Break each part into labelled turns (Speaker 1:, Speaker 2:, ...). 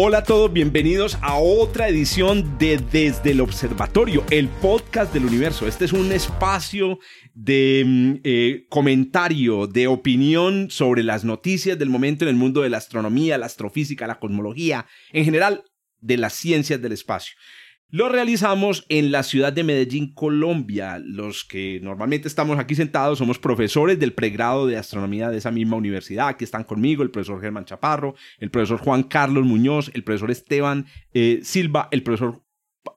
Speaker 1: Hola a todos, bienvenidos a otra edición de Desde el Observatorio, el podcast del universo. Este es un espacio de mm, eh, comentario, de opinión sobre las noticias del momento en el mundo de la astronomía, la astrofísica, la cosmología, en general de las ciencias del espacio. Lo realizamos en la ciudad de Medellín, Colombia. Los que normalmente estamos aquí sentados somos profesores del pregrado de astronomía de esa misma universidad. Aquí están conmigo el profesor Germán Chaparro, el profesor Juan Carlos Muñoz, el profesor Esteban eh, Silva, el profesor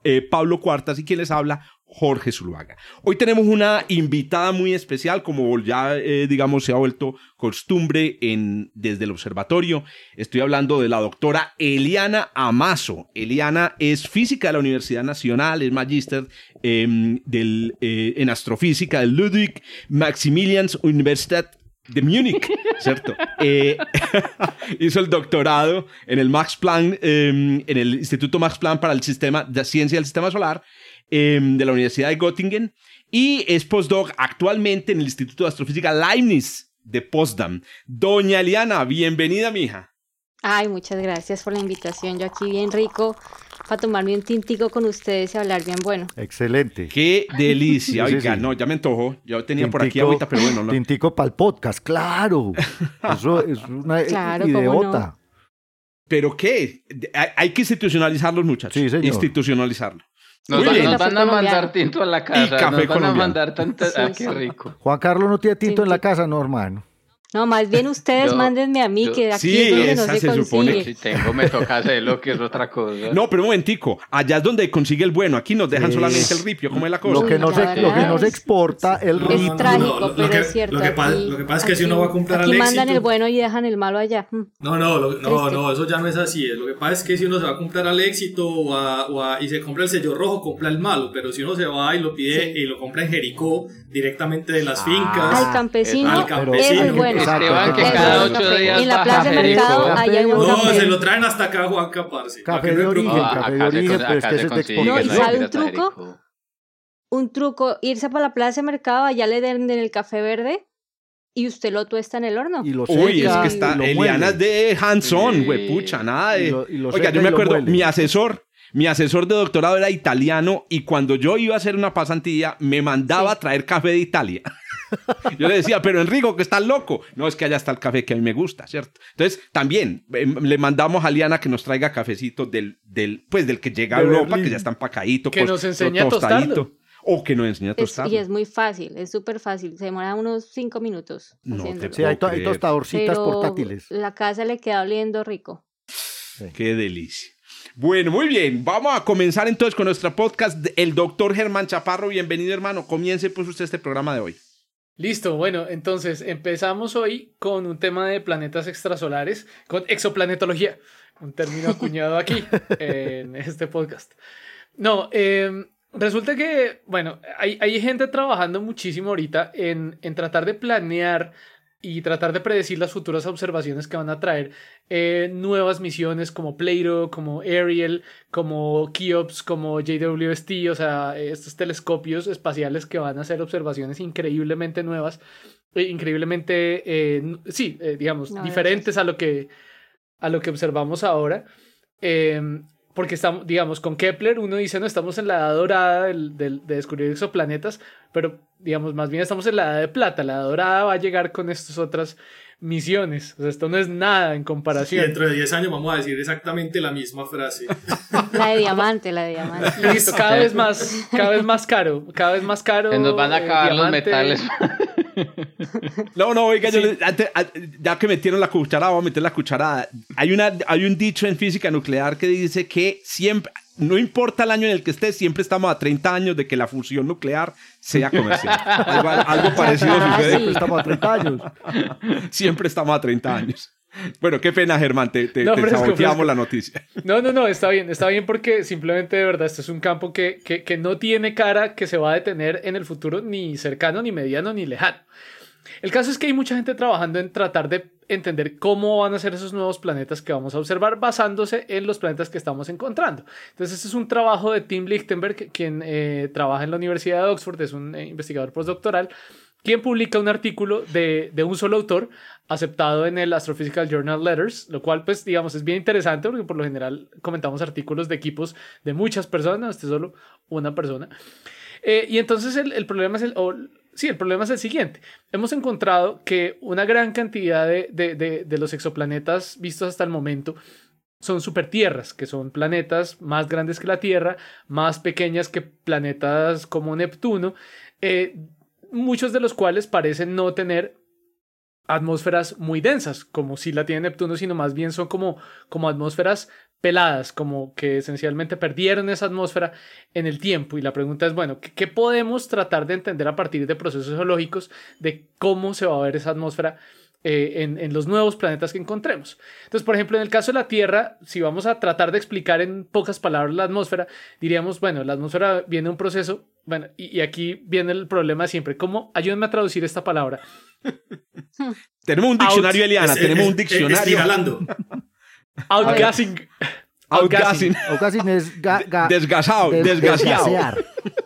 Speaker 1: eh, Pablo Cuartas y quien les habla, Jorge Zuluaga. Hoy tenemos una invitada muy especial, como ya eh, digamos se ha vuelto costumbre en, desde el observatorio. Estoy hablando de la doctora Eliana Amazo. Eliana es física de la Universidad Nacional, es magíster em, eh, en astrofísica del Ludwig Maximilians Universität de Múnich, ¿cierto? Eh, hizo el doctorado en el Max Planck, em, en el Instituto Max Planck para el Sistema de Ciencia del Sistema Solar Em, de la Universidad de Göttingen y es postdoc actualmente en el Instituto de Astrofísica Leibniz de Potsdam. Doña Eliana, bienvenida, mija.
Speaker 2: Ay, muchas gracias por la invitación. Yo aquí bien rico para tomarme un tintico con ustedes y hablar bien bueno.
Speaker 3: Excelente.
Speaker 1: Qué delicia. Oiga, no, ya me antojo. Yo tenía por aquí ahorita, pero bueno. No.
Speaker 3: Tintico para el podcast, claro. Eso es una claro, ideota.
Speaker 1: ¿Pero qué? Hay que institucionalizarlos, muchachos. Sí, señor. Institucionalizarlo.
Speaker 4: Nos, van a mandar tinto a la casa. Y café nos van a mandar tanto. ah, qué rico.
Speaker 3: Juan Carlos no tiene tinto en la casa, no, hermano.
Speaker 2: No, más bien ustedes mándenme a mí, que aquí es donde no se, se Supone.
Speaker 4: Si tengo, me toca hacerlo, que es otra cosa.
Speaker 1: No, pero un momentico, allá es donde consigue el bueno, aquí nos dejan solamente el ripio, ¿cómo es la cosa?
Speaker 3: Lo que no, se, lo que no se exporta, el ripio.
Speaker 2: Es trágico, pero es cierto.
Speaker 5: Lo que, pasa, lo que pasa es que si uno va a comprar
Speaker 2: aquí mandan el bueno y dejan el malo allá.
Speaker 5: No, no, no, no, eso ya no es así. Lo que pasa es que si uno se va a comprar al éxito o a, o a, y se compra el sello rojo, compra el malo, pero si uno se va y lo pide y lo compra en Jericó, directamente de las fincas.
Speaker 2: Al campesino, al campesino. es bueno
Speaker 4: en
Speaker 2: la plaza de mercado hay un
Speaker 5: No, se lo traen hasta acá, Juan Caparse.
Speaker 3: Café de origen, café de origen, pero es que es de.
Speaker 2: No, ¿y sabe un truco? Un truco, irse para la plaza de mercado, allá le den el café verde y usted lo tuesta en el horno.
Speaker 1: Y lo Uy, es que está Eliana de Hanson, güey, pucha, nada de... Oiga, yo me acuerdo, mi asesor, mi asesor de doctorado era italiano y cuando yo iba a hacer una pasantía me mandaba a traer café de Italia. Yo le decía, pero Enrico, que estás loco. No, es que allá está el café que a mí me gusta, ¿cierto? Entonces, también em, le mandamos a Liana que nos traiga cafecito del, del, pues, del que llega a Europa, que ya está empacadito.
Speaker 4: Que nos enseña tostadito.
Speaker 1: O que nos enseña a tostar.
Speaker 2: y es muy fácil, es súper fácil. Se demora unos cinco minutos.
Speaker 3: No sí, hay, hay, tostadorcitas portátiles.
Speaker 2: La casa le queda oliendo rico.
Speaker 1: Qué delicia. Bueno, muy bien. Vamos a comenzar entonces con nuestra podcast. El doctor Germán Chaparro, bienvenido hermano. Comience pues usted este programa de hoy.
Speaker 6: Listo, bueno, entonces empezamos hoy con un tema de planetas extrasolares, con exoplanetología, un término acuñado aquí en este podcast. No, em, resulta que, bueno, hay, hay, gente trabajando muchísimo ahorita en, en tratar de planear y tratar de predecir las futuras observaciones que van a traer eh, nuevas misiones como Plato, como Ariel, como Keops, como JWST, o sea, estos telescopios espaciales que van a hacer observaciones increíblemente nuevas, eh, increíblemente, eh, sí, digamos, diferentes a lo, que, a lo que observamos ahora. Porque estamos, digamos, con Kepler uno dice, no, estamos en la edad dorada del, del, de descubrir exoplanetas, pero digamos, más bien estamos en la edad de plata, la edad dorada va a llegar con estas otras misiones, o sea, esto no es nada en comparación.
Speaker 5: dentro de 10 años vamos a decir exactamente la misma frase.
Speaker 2: La de diamante, la de diamante.
Speaker 6: Listo, cada vez más, cada vez más caro, cada vez más caro.
Speaker 4: nos van a acabar los metales.
Speaker 1: No, no, oiga, ya que metieron la cucharada, vamos a meter la cucharada. Hay, una, hay un dicho en física nuclear que dice que siempre, no importa el año en el que esté, siempre estamos a 30 años de que la fusión nuclear sea comercial. algo, parecido
Speaker 3: ah, sucede. Siempre estamos a 30 años.
Speaker 1: Siempre estamos a 30 años. Bueno, qué pena, Germán, te, te, la noticia.
Speaker 6: No, no, no, está bien, está bien porque simplemente de verdad este es un campo que, que, que no tiene cara que se va a detener en el futuro ni cercano, ni mediano, ni lejano. El caso es que hay mucha gente trabajando en tratar de entender cómo van a ser esos nuevos planetas que vamos a observar basándose en los planetas que estamos encontrando. Entonces, este es un trabajo de Tim Lichtenberg, quien eh, trabaja en la Universidad de Oxford, es un eh, investigador postdoctoral, quien publica un artículo de, de, un solo autor aceptado en el Astrophysical Journal Letters, lo cual pues digamos es bien interesante porque por lo general comentamos artículos de equipos de muchas personas, este es solo una persona. Eh, y entonces el, problema es el, Sí, el problema es el siguiente. Hemos encontrado que una gran cantidad de, de, de, los exoplanetas vistos hasta el momento son supertierras, que son planetas más grandes que la Tierra, más pequeñas que planetas como Neptuno, eh, muchos de los cuales parecen no tener atmósferas muy densas, como si la tiene Neptuno, sino más bien son como, como atmósferas peladas, como que esencialmente perdieron esa atmósfera en el tiempo. Y la pregunta es, bueno, ¿qué, podemos tratar de entender a partir de procesos geológicos de cómo se va a ver esa atmósfera eh, en, en, los nuevos planetas que encontremos? Entonces, por ejemplo, en el caso de la Tierra, si vamos a tratar de explicar en pocas palabras la atmósfera, diríamos, bueno, la atmósfera viene un proceso, bueno, y, y aquí viene el problema siempre, ¿cómo? Ayúdenme a traducir esta palabra.
Speaker 1: tenemos un diccionario, Eliana, tenemos un diccionario.
Speaker 6: Outgassing.
Speaker 1: Outgassing.
Speaker 3: Outgassing es
Speaker 1: desgasado, desgaseado.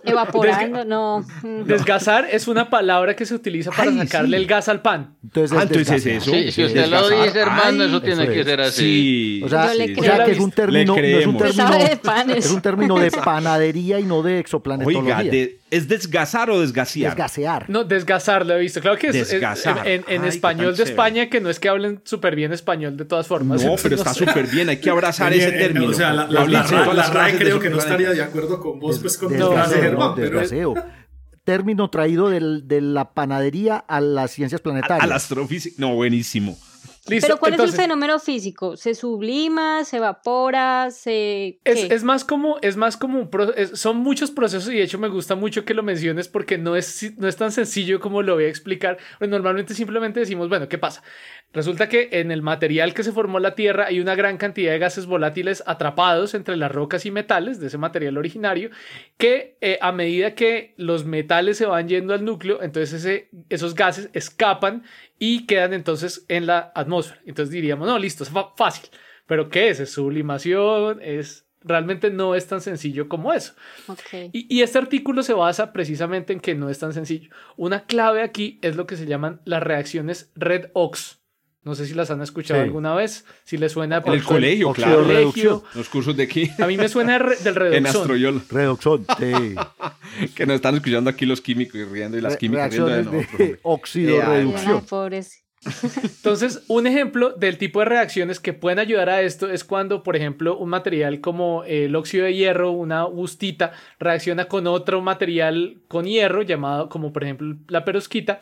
Speaker 2: Evaporando, no.
Speaker 6: Desgasar es una palabra que se utiliza para sacarle el gas al pan.
Speaker 1: Entonces, ah, entonces eso.
Speaker 4: Sí, si usted lo dice, hermano, eso tiene que ser así.
Speaker 1: Sí.
Speaker 3: O sea, o sea que es un término, no es un término, de es un término de panadería y no de exoplanetología.
Speaker 1: Oiga, de, ¿Es desgasar o desgasear?
Speaker 3: Desgasear.
Speaker 6: No, desgasar lo he visto. Claro que es, en, español de España, que no es que hablen súper bien español de todas formas.
Speaker 1: No, pero está súper bien. Hay que abrazar ese término. O
Speaker 5: sea, la, la, RAE creo que no estaría de acuerdo con vos, pues con Germán.
Speaker 3: Desgaseo. Término traído de la panadería a las ciencias planetarias.
Speaker 1: A, la astrofísica. No, buenísimo.
Speaker 2: Pero ¿cuál es el fenómeno físico? ¿Se sublima? ¿Se evapora? ¿Se...?
Speaker 6: Es, es, más como, es más como, son muchos procesos y de hecho me gusta mucho que lo menciones porque no es, no es tan sencillo como lo voy a explicar. Normalmente simplemente decimos, bueno, ¿qué pasa? Resulta que en el material que se formó la Tierra hay una gran cantidad de gases volátiles atrapados entre las rocas y metales de ese material originario que eh, a medida que los metales se van yendo al núcleo, entonces ese, esos gases escapan y quedan entonces en la atmósfera. Entonces diríamos, no, listo, es fácil. Pero ¿qué es? Es sublimación, es realmente no es tan sencillo como eso. Y, y, este artículo se basa precisamente en que no es tan sencillo. Una clave aquí es lo que se llaman las reacciones red-ox. No sé si las han escuchado alguna vez, si les suena
Speaker 1: por el colegio, claro, colegio. los cursos de aquí.
Speaker 6: A mí me suena del redoxón. En
Speaker 1: Astroyol.
Speaker 3: Redoxón, sí.
Speaker 1: que nos están escuchando aquí los químicos y riendo y las químicas riendo de nosotros.
Speaker 3: óxido reducción.
Speaker 6: Entonces, un ejemplo del tipo de reacciones que pueden ayudar a esto es cuando, por ejemplo, un material como el óxido de hierro, una bustita, reacciona con otro material con hierro, llamado como por ejemplo la perosquita,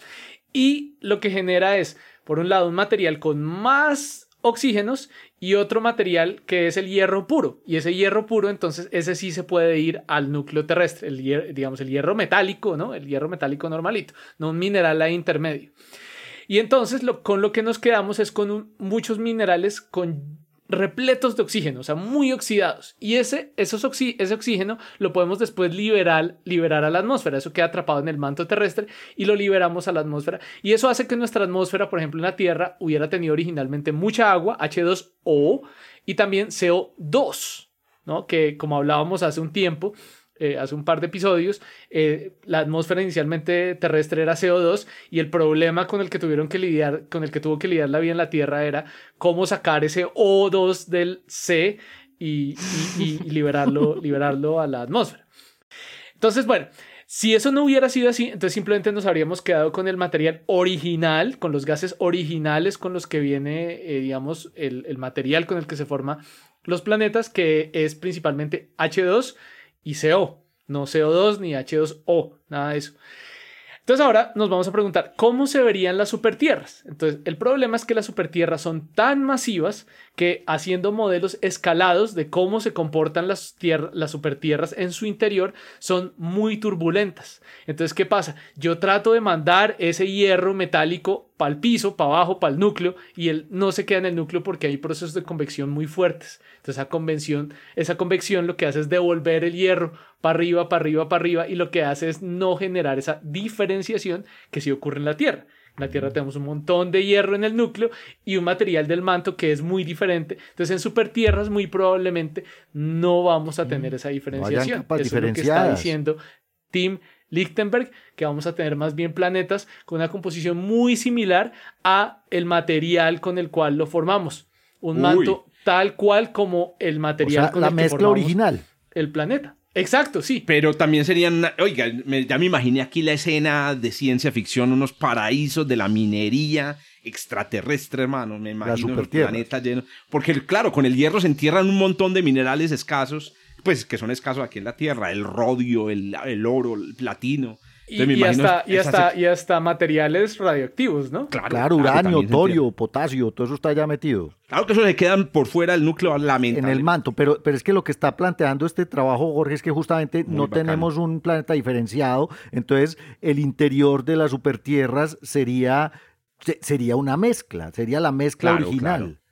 Speaker 6: y lo que genera es por un lado, un material con más oxígenos y otro material que es el hierro puro. Y ese hierro puro, entonces, ese sí se puede ir al núcleo terrestre, el digamos, el hierro metálico, ¿no? El hierro metálico normalito, no un mineral ahí intermedio. Y entonces con lo que nos quedamos es con muchos minerales con repletos de oxígeno, o sea, muy oxidados. Y ese, esos ese oxígeno lo podemos después liberar, liberar a la atmósfera. Eso queda atrapado en el manto terrestre y lo liberamos a la atmósfera. Y eso hace que nuestra atmósfera, por ejemplo, en la Tierra, hubiera tenido originalmente mucha agua, H2O, y también CO2, ¿no? Que como hablábamos hace un tiempo, eh, hace un par de episodios, eh, la atmósfera inicialmente terrestre era CO2 y el problema con el que tuvieron que lidiar, con el que tuvo que lidiar la vida en la Tierra era cómo sacar ese O2 del C y, liberarlo, liberarlo a la atmósfera. Entonces, bueno, si eso no hubiera sido así, entonces simplemente nos habríamos quedado con el material original, con los gases originales con los que viene, eh, digamos, el, el material con el que se forman los planetas, que es principalmente H2 y CO, no CO2 ni H2O, nada de eso. Entonces ahora nos vamos a preguntar cómo se verían las supertierras. Entonces el problema es que las supertierras son tan masivas que haciendo modelos escalados de cómo se comportan las, las supertierras en su interior son muy turbulentas. Entonces, ¿qué pasa? Yo trato de mandar ese hierro metálico para el piso, para abajo, para el núcleo, y él no se queda en el núcleo porque hay procesos de convección muy fuertes. Entonces, esa convección, esa convección lo que hace es devolver el hierro para arriba, para arriba, para arriba, y lo que hace es no generar esa diferenciación que sí ocurre en la Tierra. En la Tierra tenemos un montón de hierro en el núcleo y un material del manto que es muy diferente. Entonces, en supertierras muy probablemente no vamos a tener mm. esa diferenciación. Eso es lo que está diciendo Tim Lichtenberg, que vamos a tener más bien planetas con una composición muy similar a el material con el cual lo formamos. Un manto tal cual como el material
Speaker 3: con la el mezcla original.
Speaker 6: El planeta. Exacto, sí.
Speaker 1: Pero también serían, oiga, ya me imaginé aquí la escena de ciencia ficción, unos paraísos de la minería extraterrestre, hermano. Me imagino el planeta lleno. Porque, claro, con el hierro se entierran un montón de minerales escasos, pues que son escasos aquí en la Tierra: el rodio, el, el oro, el platino.
Speaker 6: Y, hasta, y, hasta, y, hasta, materiales radioactivos, ¿no?
Speaker 3: Claro, uranio, torio, potasio, todo eso está ya metido.
Speaker 1: Claro que eso se quedan por fuera del núcleo lamentable.
Speaker 3: En el manto, pero, pero es que lo que está planteando este trabajo, Jorge, es que justamente no tenemos un planeta diferenciado, entonces el interior de las supertierras sería, sería una mezcla, sería la mezcla original.
Speaker 1: Claro,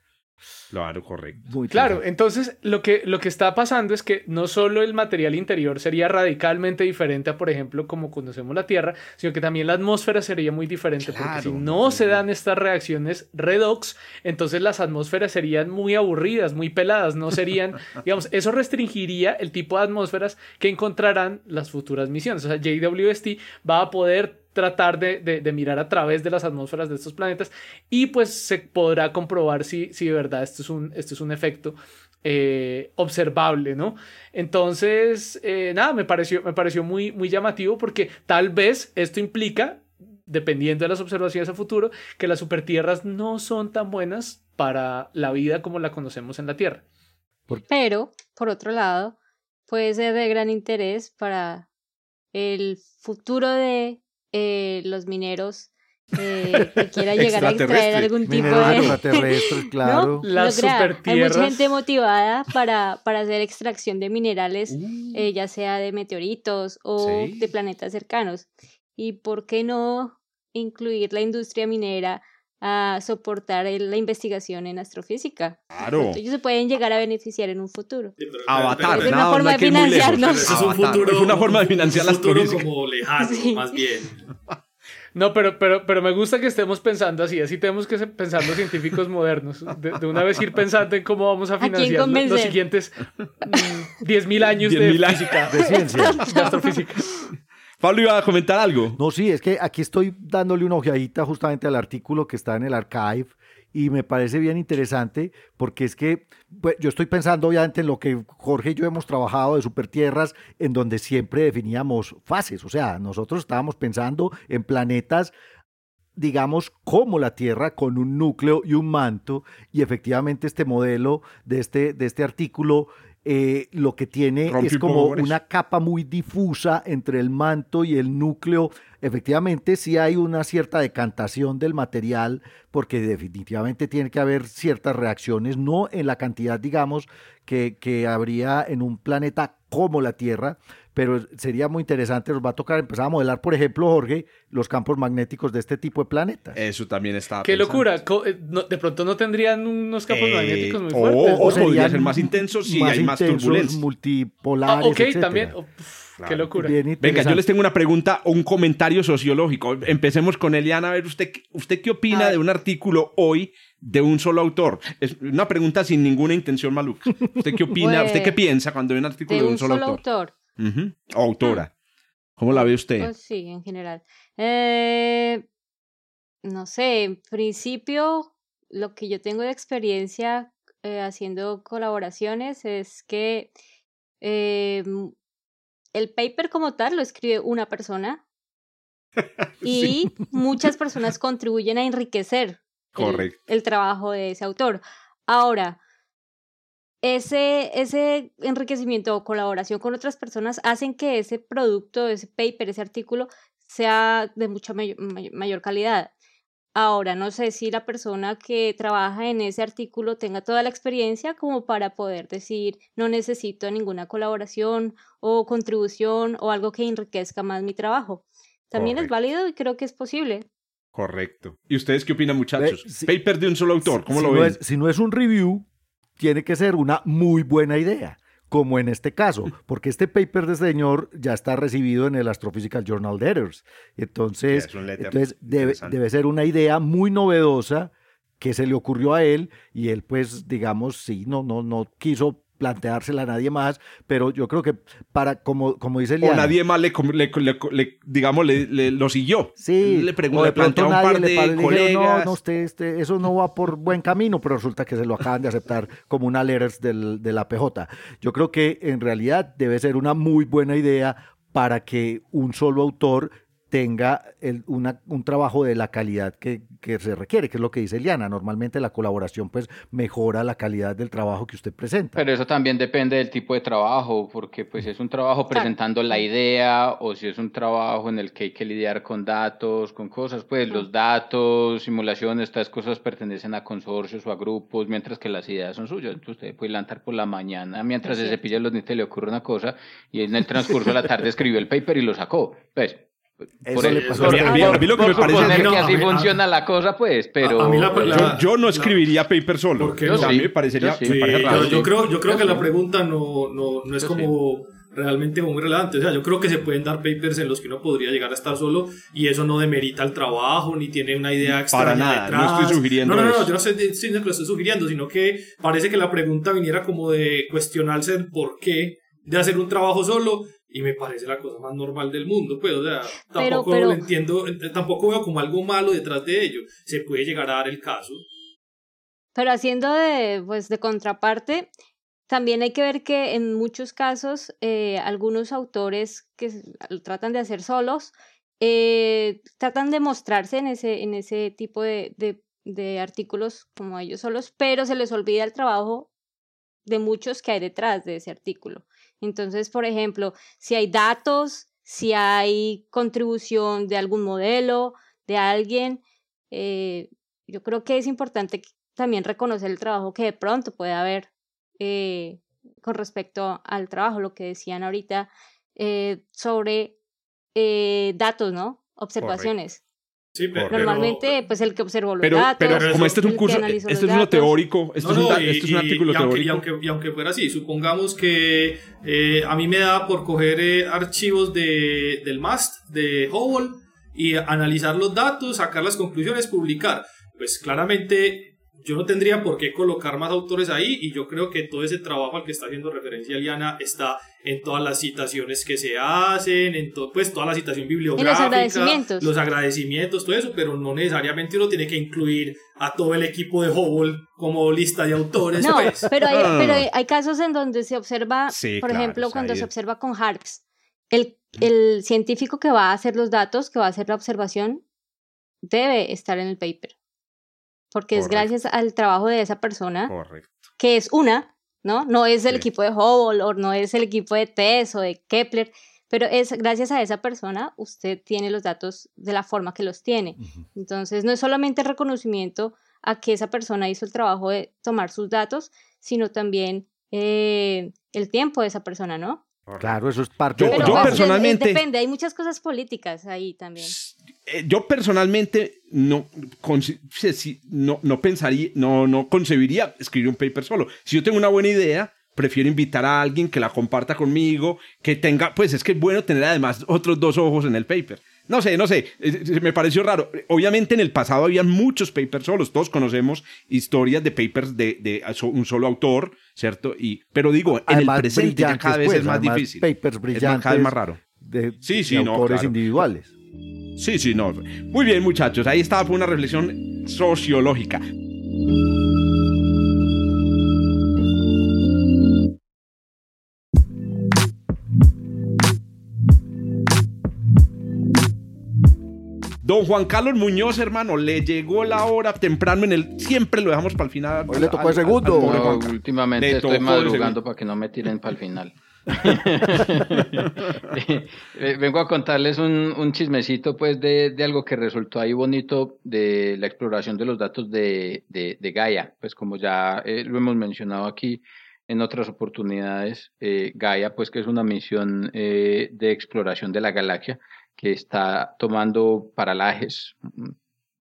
Speaker 1: correcto.
Speaker 6: Muy claro, entonces lo que, lo que está pasando es que no solo el material interior sería radicalmente diferente a, por ejemplo, como conocemos la Tierra, sino que también la atmósfera sería muy diferente, porque si no se dan estas reacciones redox, entonces las atmósferas serían muy aburridas, muy peladas, no serían, digamos, eso restringiría el tipo de atmósferas que encontrarán las futuras misiones. O sea, JWST va a poder tratar de, mirar a través de las atmósferas de estos planetas y pues se podrá comprobar si, si de verdad esto es un, esto es un efecto eh, observable, ¿no? Entonces, eh, nada, me pareció, me pareció muy, muy llamativo porque tal vez esto implica, dependiendo de las observaciones a futuro, que las supertierras no son tan buenas para la vida como la conocemos en la Tierra.
Speaker 2: Pero, por otro lado, puede ser de gran interés para el futuro de eh, los mineros eh, que quiera llegar a extraer algún tipo de
Speaker 3: extraterrestres, claro.
Speaker 2: Las Hay mucha gente motivada para, para hacer extracción de minerales, uh. eh, ya sea de meteoritos o de planetas cercanos. ¿Y por qué no incluir la industria minera a soportar la investigación en astrofísica.
Speaker 1: Claro.
Speaker 2: Ellos se pueden llegar a beneficiar en un futuro.
Speaker 1: Avatar,
Speaker 2: es una forma de financiarnos.
Speaker 5: Es un futuro,
Speaker 1: es una forma de financiar
Speaker 5: las futuro como lejano, más bien.
Speaker 6: No, pero, pero, pero me gusta que estemos pensando así, así tenemos que pensar los científicos modernos, de, una vez ir pensando en cómo vamos a financiar los, siguientes 10.000 mm, años de física,
Speaker 3: de ciencia,
Speaker 6: de astrofísica.
Speaker 1: Pablo iba a comentar algo.
Speaker 3: No, sí, es que aquí estoy dándole una ojeadita justamente al artículo que está en el archive y me parece bien interesante porque es que pues, yo estoy pensando obviamente en lo que Jorge y yo hemos trabajado de supertierras en donde siempre definíamos fases, o sea, nosotros estábamos pensando en planetas digamos, como la Tierra, con un núcleo y un manto, y efectivamente este modelo de este, de este artículo eh, lo que tiene es como una capa muy difusa entre el manto y el núcleo. Efectivamente, sí hay una cierta decantación del material, porque definitivamente tiene que haber ciertas reacciones, no en la cantidad, digamos, que, que habría en un planeta como la Tierra, pero sería muy interesante, nos va a tocar empezar a modelar, por ejemplo, Jorge, los campos magnéticos de este tipo de planetas.
Speaker 1: Eso también está.
Speaker 6: Qué locura, eh, de pronto no tendrían unos campos eh, magnéticos muy fuertes.
Speaker 1: O, podrían ser más intensos si hay más turbulencia.
Speaker 3: multipolares, ah,
Speaker 6: Ok, también. Oh, qué locura.
Speaker 1: Venga, yo les tengo una pregunta o un comentario sociológico. Empecemos con Eliana. A ver, ¿usted, usted qué opina de un artículo hoy de un solo autor? Es una pregunta sin ninguna intención maluca. ¿Usted qué opina? ¿Usted qué piensa cuando ve un artículo de, un, solo, autor? Autora. ¿Cómo la ve usted?
Speaker 2: Pues sí, en general. Eh, no sé, en principio, lo que yo tengo de experiencia eh, haciendo colaboraciones es que eh, el paper como tal lo escribe una persona y muchas personas contribuyen a enriquecer el, trabajo de ese autor. Ahora, ese, ese enriquecimiento o colaboración con otras personas hacen que ese producto, ese paper, ese artículo sea de mucha mayor calidad. Ahora, no sé si la persona que trabaja en ese artículo tenga toda la experiencia como para poder decir, no necesito ninguna colaboración o contribución o algo que enriquezca más mi trabajo. También es válido y creo que es posible.
Speaker 1: Correcto. ¿Y ustedes qué opinan, muchachos? Paper de un solo autor, ¿cómo lo
Speaker 3: ven? si no es un review, tiene que ser una muy buena idea como en este caso, porque este paper de este señor ya está recibido en el Astrophysical Journal Letters. Entonces, entonces debe, debe, ser una idea muy novedosa que se le ocurrió a él y él pues digamos sí no no no quiso planteársela a nadie más, pero yo creo que para, como, como dice
Speaker 1: Liana, O nadie más le, le, digamos, le, lo siguió.
Speaker 3: Sí,
Speaker 1: le preguntó, le planteó a un par de colegas.
Speaker 3: no, no, usted, este, eso no va por buen camino, pero resulta que se lo acaban de aceptar como una letters del, de la PJ. Yo creo que en realidad debe ser una muy buena idea para que un solo autor tenga el, una, un trabajo de la calidad que, que, se requiere, que es lo que dice Eliana. Normalmente la colaboración pues mejora la calidad del trabajo que usted presenta.
Speaker 4: Pero eso también depende del tipo de trabajo, porque pues si es un trabajo presentando la idea o si es un trabajo en el que hay que lidiar con datos, con cosas, pues los datos, simulaciones, estas cosas pertenecen a consorcios o a grupos, mientras que las ideas son suyas. Entonces usted puede lanzar por la mañana mientras se cepilla los dientes le ocurre una cosa y en el transcurso de la tarde escribió el paper y lo sacó. Pues
Speaker 1: eso le pasó a, mí, lo que me parece
Speaker 4: que así funciona la cosa, pues, pero...
Speaker 1: yo, no escribiría paper solo. a mí me parecería...
Speaker 5: raro. Yo, creo, yo creo que la pregunta no, no, no es como realmente muy relevante. O sea, yo creo que se pueden dar papers en los que uno podría llegar a estar solo y eso no demerita el trabajo ni tiene una idea extraña
Speaker 1: Para nada,
Speaker 5: detrás.
Speaker 1: no estoy sugiriendo
Speaker 5: No, no, no, yo no sé si lo estoy sugiriendo, sino que parece que la pregunta viniera como de cuestionarse el por qué de hacer un trabajo solo y me parece la cosa más normal del mundo, pues, o sea, tampoco lo entiendo, eh, tampoco veo como algo malo detrás de ello, se puede llegar a dar el caso.
Speaker 2: Pero haciendo de, pues, de contraparte, también hay que ver que en muchos casos eh, algunos autores que tratan de hacer solos, eh, tratan de mostrarse en ese, en ese tipo de, de, de artículos como ellos solos, pero se les olvida el trabajo de muchos que hay detrás de ese artículo. Entonces, por ejemplo, si hay datos, si hay contribución de algún modelo, de alguien, eh, yo creo que es importante también reconocer el trabajo que de pronto puede haber eh, con respecto al trabajo, lo que decían ahorita eh, sobre datos, ¿no? Observaciones.
Speaker 5: Sí,
Speaker 2: Normalmente, pues el que observó los
Speaker 1: pero,
Speaker 2: datos.
Speaker 1: Pero como este es un curso, este es uno teórico, esto, es, un, es, un, artículo
Speaker 5: teórico.
Speaker 1: Y
Speaker 5: aunque, y aunque, fuera así, supongamos que eh, a mí me da por coger eh, archivos de, del MAST, de Hubble, y analizar los datos, sacar las conclusiones, publicar. Pues claramente yo no tendría por qué colocar más autores ahí y yo creo que todo ese trabajo al que está haciendo referencia Liana está en todas las citaciones que se hacen, en pues toda la citación bibliográfica,
Speaker 2: los agradecimientos.
Speaker 5: los agradecimientos, todo eso, pero no necesariamente uno tiene que incluir a todo el equipo de Hubble como lista de autores.
Speaker 2: No,
Speaker 5: pues.
Speaker 2: pero, hay, ah. pero hay casos en donde se observa, por ejemplo, cuando se observa con HARPS, el, el científico que va a hacer los datos, que va a hacer la observación, debe estar en el paper porque es gracias al trabajo de esa persona, que es una, ¿no? No es el equipo de Hubble o no es el equipo de TESS o de Kepler, pero es gracias a esa persona usted tiene los datos de la forma que los tiene. Entonces, no es solamente reconocimiento a que esa persona hizo el trabajo de tomar sus datos, sino también eh, el tiempo de esa persona, ¿no?
Speaker 3: Claro, eso es parte
Speaker 1: yo, yo personalmente.
Speaker 2: Depende, hay muchas cosas políticas ahí también.
Speaker 1: Eh, yo personalmente no, no, no pensaría, no, no concebiría escribir un paper solo. Si yo tengo una buena idea, prefiero invitar a alguien que la comparta conmigo, que tenga, pues es que es bueno tener además otros dos ojos en el paper. No sé, no sé, me pareció raro. Obviamente en el pasado había muchos papers solos, todos conocemos historias de papers de, de un solo autor, ¿cierto? Y, pero digo, en el presente ya cada vez es más difícil.
Speaker 3: Papers brillantes.
Speaker 1: Es cada vez más raro.
Speaker 3: De, sí, sí, autores individuales.
Speaker 1: Sí, sí, no. Muy bien, muchachos. Ahí estaba fue una reflexión sociológica. Don Juan Carlos Muñoz, hermano, le llegó la hora temprano en el. Siempre lo dejamos para el final.
Speaker 3: Hoy le tocó el segundo.
Speaker 4: últimamente estoy madrugando para que no me tiren para el final. Vengo a contarles un, chismecito pues de, algo que resultó ahí bonito de la exploración de los datos de, Gaia. Pues como ya eh, lo hemos mencionado aquí en otras oportunidades, eh, Gaia pues que es una misión eh, de exploración de la galaxia que está tomando paralajes,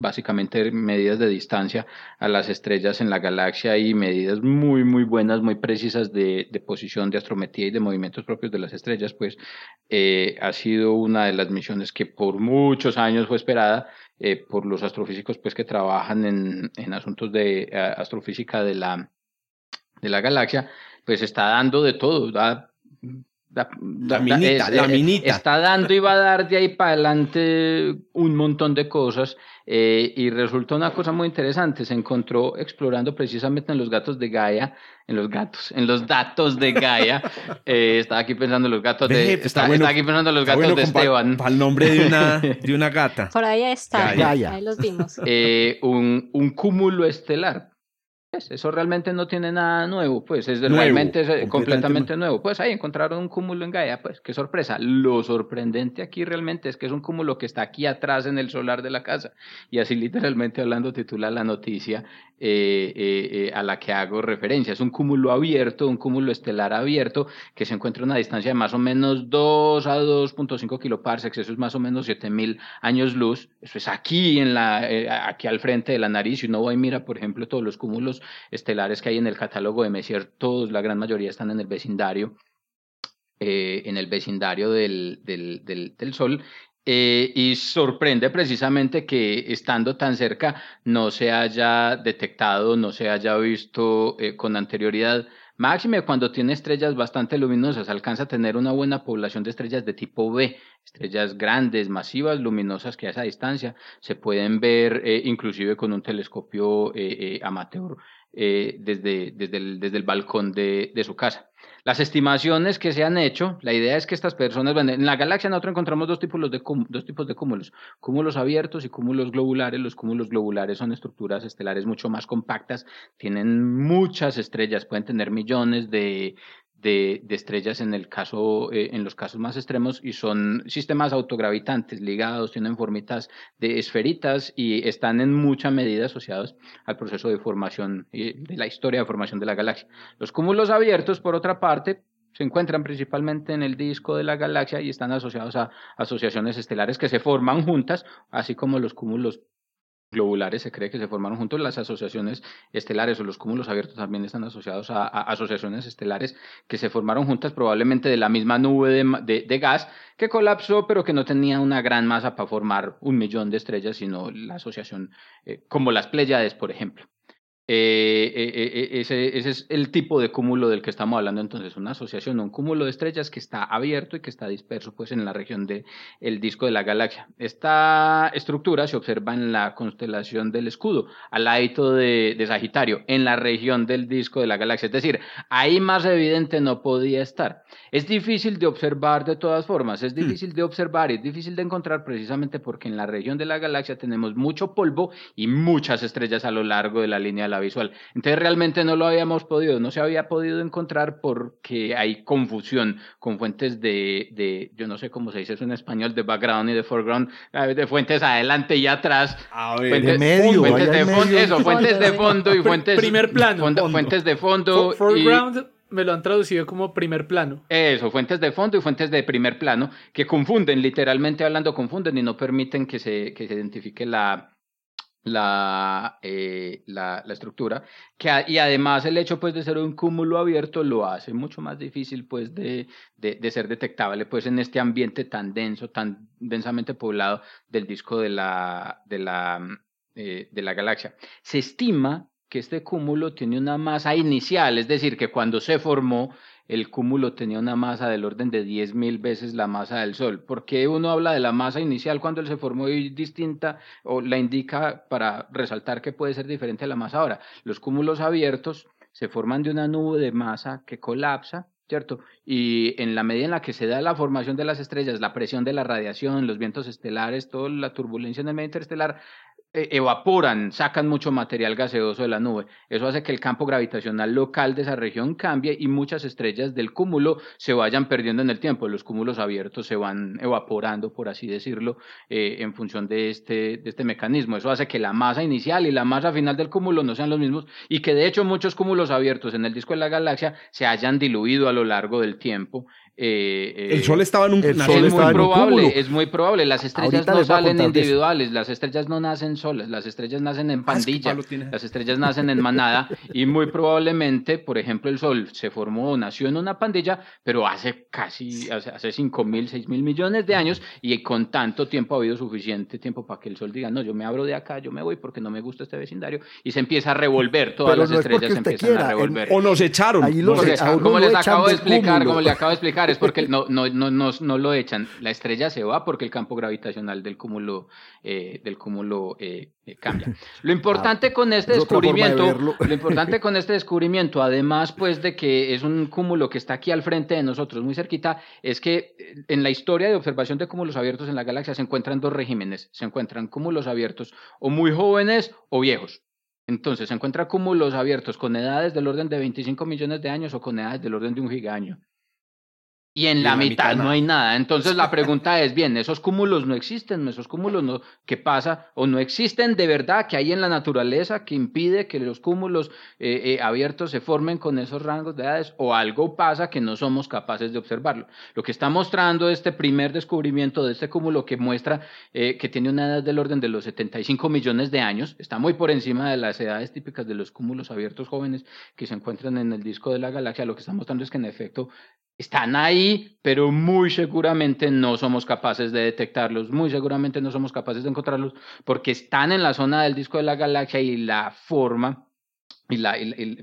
Speaker 4: básicamente medidas de distancia a las estrellas en la galaxia y medidas muy, muy buenas, muy precisas de, de posición, de astrometría y de movimientos propios de las estrellas, pues eh, ha sido una de las misiones que por muchos años fue esperada eh, por los astrofísicos pues que trabajan en, en asuntos de eh, astrofísica de la, de la galaxia, pues está dando de todo, da
Speaker 1: la, minita, la minita.
Speaker 4: Está dando y va a dar de ahí para adelante un montón de cosas. Eh, y resultó una cosa muy interesante. Se encontró explorando precisamente en los gatos de Gaia, en los gatos, en los datos de Gaia. eh, estaba aquí pensando en los gatos de. Está, aquí pensando en los gatos de Esteban.
Speaker 1: Para el nombre de una, de una gata.
Speaker 2: Por ahí está. Gaia. Ahí los vimos.
Speaker 4: Eh, un, un cúmulo estelar pues, eso realmente no tiene nada nuevo, pues es realmente es completamente nuevo. Pues ahí encontraron un cúmulo en Gaia, pues qué sorpresa. Lo sorprendente aquí realmente es que es un cúmulo que está aquí atrás en el solar de la casa. Y así literalmente hablando titula la noticia eh, eh, eh, a la que hago referencia. Es un cúmulo abierto, un cúmulo estelar abierto que se encuentra a una distancia de más o menos 2 a 2.5 kiloparsecs, eso es más o menos 7000 años luz. Eso es aquí, en la, aquí al frente de la nariz. Si uno va y mira, por ejemplo, todos los cúmulos estelares que hay en el catálogo de Messier, todos, la gran mayoría están en el vecindario, eh, en el vecindario del, del, del, Sol. Eh, y sorprende precisamente que estando tan cerca no se haya detectado, no se haya visto eh, con anterioridad Máxime cuando tiene estrellas bastante luminosas, alcanza a tener una buena población de estrellas de tipo B, estrellas grandes, masivas, luminosas que a esa distancia se pueden ver eh, inclusive con un telescopio eh, eh, amateur desde, desde, el, desde el balcón de, de su casa. Las estimaciones que se han hecho, la idea es que estas personas, en la galaxia nosotros encontramos dos tipos de, dos tipos de cúmulos, cúmulos abiertos y cúmulos globulares. Los cúmulos globulares son estructuras estelares mucho más compactas, tienen muchas estrellas, pueden tener millones de, de, estrellas en el caso, eh, en los casos más extremos, y son sistemas autogravitantes ligados, tienen formitas de esferitas y están en mucha medida asociados al proceso de formación eh, de la historia de formación de la galaxia. Los cúmulos abiertos, por otra parte, se encuentran principalmente en el disco de la galaxia y están asociados a asociaciones estelares que se forman juntas, así como los cúmulos globulares se cree que se formaron juntos. Las asociaciones estelares o los cúmulos abiertos también están asociados a, asociaciones estelares que se formaron juntas probablemente de la misma nube de, de, gas que colapsó, pero que no tenía una gran masa para formar un millón de estrellas, sino la asociación eh, como las Pléyades, por ejemplo. Eh, eh, eh, ese, ese, es el tipo de cúmulo del que estamos hablando entonces, una asociación, un cúmulo de estrellas que está abierto y que está disperso pues en la región del el disco de la galaxia. Esta estructura se observa en la constelación del escudo, al lado de, de Sagitario, en la región del disco de la galaxia. Es decir, ahí más evidente no podía estar. Es difícil de observar de todas formas, es hmm. difícil de observar, es difícil de encontrar precisamente porque en la región de la galaxia tenemos mucho polvo y muchas estrellas a lo largo de la línea de la visual. Entonces realmente no lo habíamos podido, no se había podido encontrar porque hay confusión con fuentes de, de yo no sé cómo se dice eso en español, de background y de foreground, de fuentes adelante y atrás.
Speaker 1: A ver,
Speaker 4: fuentes,
Speaker 3: de medio,
Speaker 4: fuentes de fondo, eso, fuentes de fondo y fuentes...
Speaker 6: Primer plano.
Speaker 4: Fuentes de fondo.
Speaker 6: foreground me lo han traducido como primer plano.
Speaker 4: Eso, fuentes de fondo y fuentes de primer plano, que confunden, literalmente hablando, confunden y no permiten que se, que se identifique la, la, eh, la, la, estructura, que, y además el hecho pues, de ser un cúmulo abierto lo hace mucho más difícil pues, de, de, ser detectable pues, en este ambiente tan denso, tan densamente poblado del disco de la, de la, eh, de la galaxia. Se estima que este cúmulo tiene una masa inicial, es decir, que cuando se formó el cúmulo tenía una masa del orden de 10.000 veces la masa del Sol. ¿Por qué uno habla de la masa inicial cuando él se formó distinta o la indica para resaltar que puede ser diferente a la masa ahora? Los cúmulos abiertos se forman de una nube de masa que colapsa ¿cierto? Y en la medida en la que se da la formación de las estrellas, la presión de la radiación, los vientos estelares, toda la turbulencia en el medio interestelar, evaporan, sacan mucho material gaseoso de la nube. Eso hace que el campo gravitacional local de esa región cambie y muchas estrellas del cúmulo se vayan perdiendo en el tiempo. Los cúmulos abiertos se van evaporando, por así decirlo, eh, en función de este, de este mecanismo. Eso hace que la masa inicial y la masa final del cúmulo no sean los mismos y que de hecho muchos cúmulos abiertos en el disco de la galaxia se hayan diluido a lo largo del tiempo
Speaker 1: eh, el sol estaba en un,
Speaker 4: el es muy probable, es muy probable. Las estrellas no salen individuales, las estrellas no nacen solas, las estrellas nacen en ah, pandilla, las estrellas nacen en manada y muy probablemente, por ejemplo, el sol se formó, nació en una pandilla, pero hace casi, hace, hace 5 mil, 6 mil millones de años y con tanto tiempo ha habido suficiente tiempo para que el sol diga, no, yo me abro de acá, yo me voy porque no me gusta este vecindario y se empieza a revolver, todas las estrellas se empiezan a revolver.
Speaker 1: o nos echaron.
Speaker 4: como les acabo de explicar, como le acabo de explicar, es porque no, no, no, no, no lo echan. La estrella se va porque el campo gravitacional del cúmulo, eh, del cúmulo eh, eh, cambia. Lo importante ah, con este descubrimiento, lo importante con este descubrimiento, además pues de que es un cúmulo que está aquí al frente de nosotros, muy cerquita, es que en la historia de observación de cúmulos abiertos en la galaxia se encuentran dos regímenes. Se encuentran cúmulos abiertos o muy jóvenes o viejos. Entonces, se encuentran cúmulos abiertos con edades del orden de 25 millones de años o con edades del orden de un gigaño y en, la, mitad, no hay nada. Entonces la pregunta es, bien, esos cúmulos no existen, esos cúmulos no, ¿qué pasa? O no existen de verdad, que hay en la naturaleza que impide que los cúmulos eh, eh, abiertos se formen con esos rangos de edades, o algo pasa que no somos capaces de observarlo. Lo que está mostrando este primer descubrimiento de este cúmulo que muestra eh, que tiene una edad del orden de los 75 millones de años, está muy por encima de las edades típicas de los cúmulos abiertos jóvenes que se encuentran en el disco de la galaxia, lo que está mostrando es que en efecto están ahí, pero muy seguramente no somos capaces de detectarlos, muy seguramente no somos capaces de encontrarlos porque están en la zona del disco de la galaxia y la forma y, la,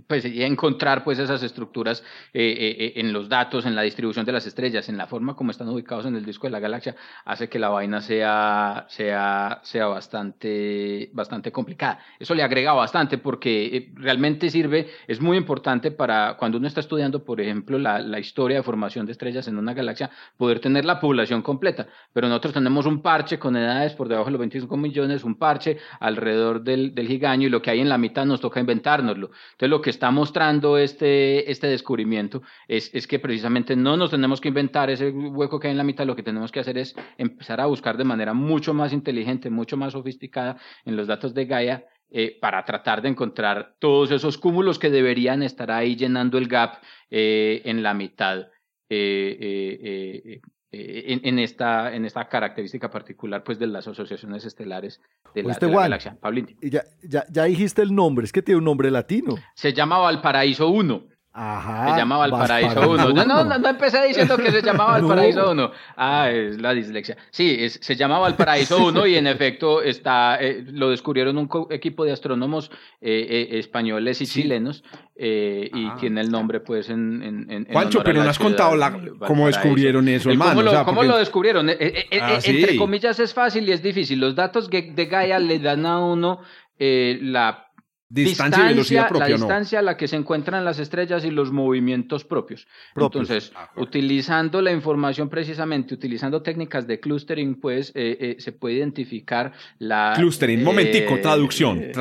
Speaker 4: pues, encontrar pues esas estructuras eh, eh, eh, en los datos, en la distribución de las estrellas, en la forma como están ubicados en el disco de la galaxia, hace que la vaina sea, sea, sea bastante, bastante complicada. Eso le agrega bastante porque realmente sirve, es muy importante para cuando uno está estudiando, por ejemplo, la, la historia de formación de estrellas en una galaxia, poder tener la población completa. Pero nosotros tenemos un parche con edades por debajo de los 25 millones, un parche alrededor del, del gigaño y lo que hay en la mitad nos toca inventarnos entonces, lo que está mostrando este, este descubrimiento es, es, que precisamente no nos tenemos que inventar ese hueco que hay en la mitad, lo que tenemos que hacer es empezar a buscar de manera mucho más inteligente, mucho más sofisticada en los datos de Gaia eh, para tratar de encontrar todos esos cúmulos que deberían estar ahí llenando el gap eh, en la mitad. Eh, eh, en, esta, en esta característica particular pues, de las asociaciones estelares de la, este galaxia.
Speaker 3: Ya, ya, ya dijiste el nombre, es que tiene un nombre latino.
Speaker 4: Se llama Valparaíso 1.
Speaker 3: Ajá.
Speaker 4: Se llama Valparaíso 1. No, no, no, empecé diciendo que se llamaba Valparaíso 1. Ah, es la dislexia. Sí, se llama Valparaíso 1 y en efecto está, eh, lo descubrieron un equipo de astrónomos eh, eh, españoles y chilenos y ah, tiene el nombre pues en... en, en
Speaker 1: Juancho, pero no has contado la, cómo descubrieron eso, hermano.
Speaker 4: ¿Cómo, lo, ¿cómo lo descubrieron? Ah, entre comillas es fácil y es difícil. Los datos de Gaia le dan a uno la
Speaker 1: Distancia, y velocidad propia,
Speaker 4: La distancia a la que se encuentran las estrellas y los movimientos propios. Entonces, ah, utilizando la información precisamente, utilizando técnicas de clustering, pues eh, eh, se puede identificar la...
Speaker 1: Clustering, momentico, eh, traducción. de,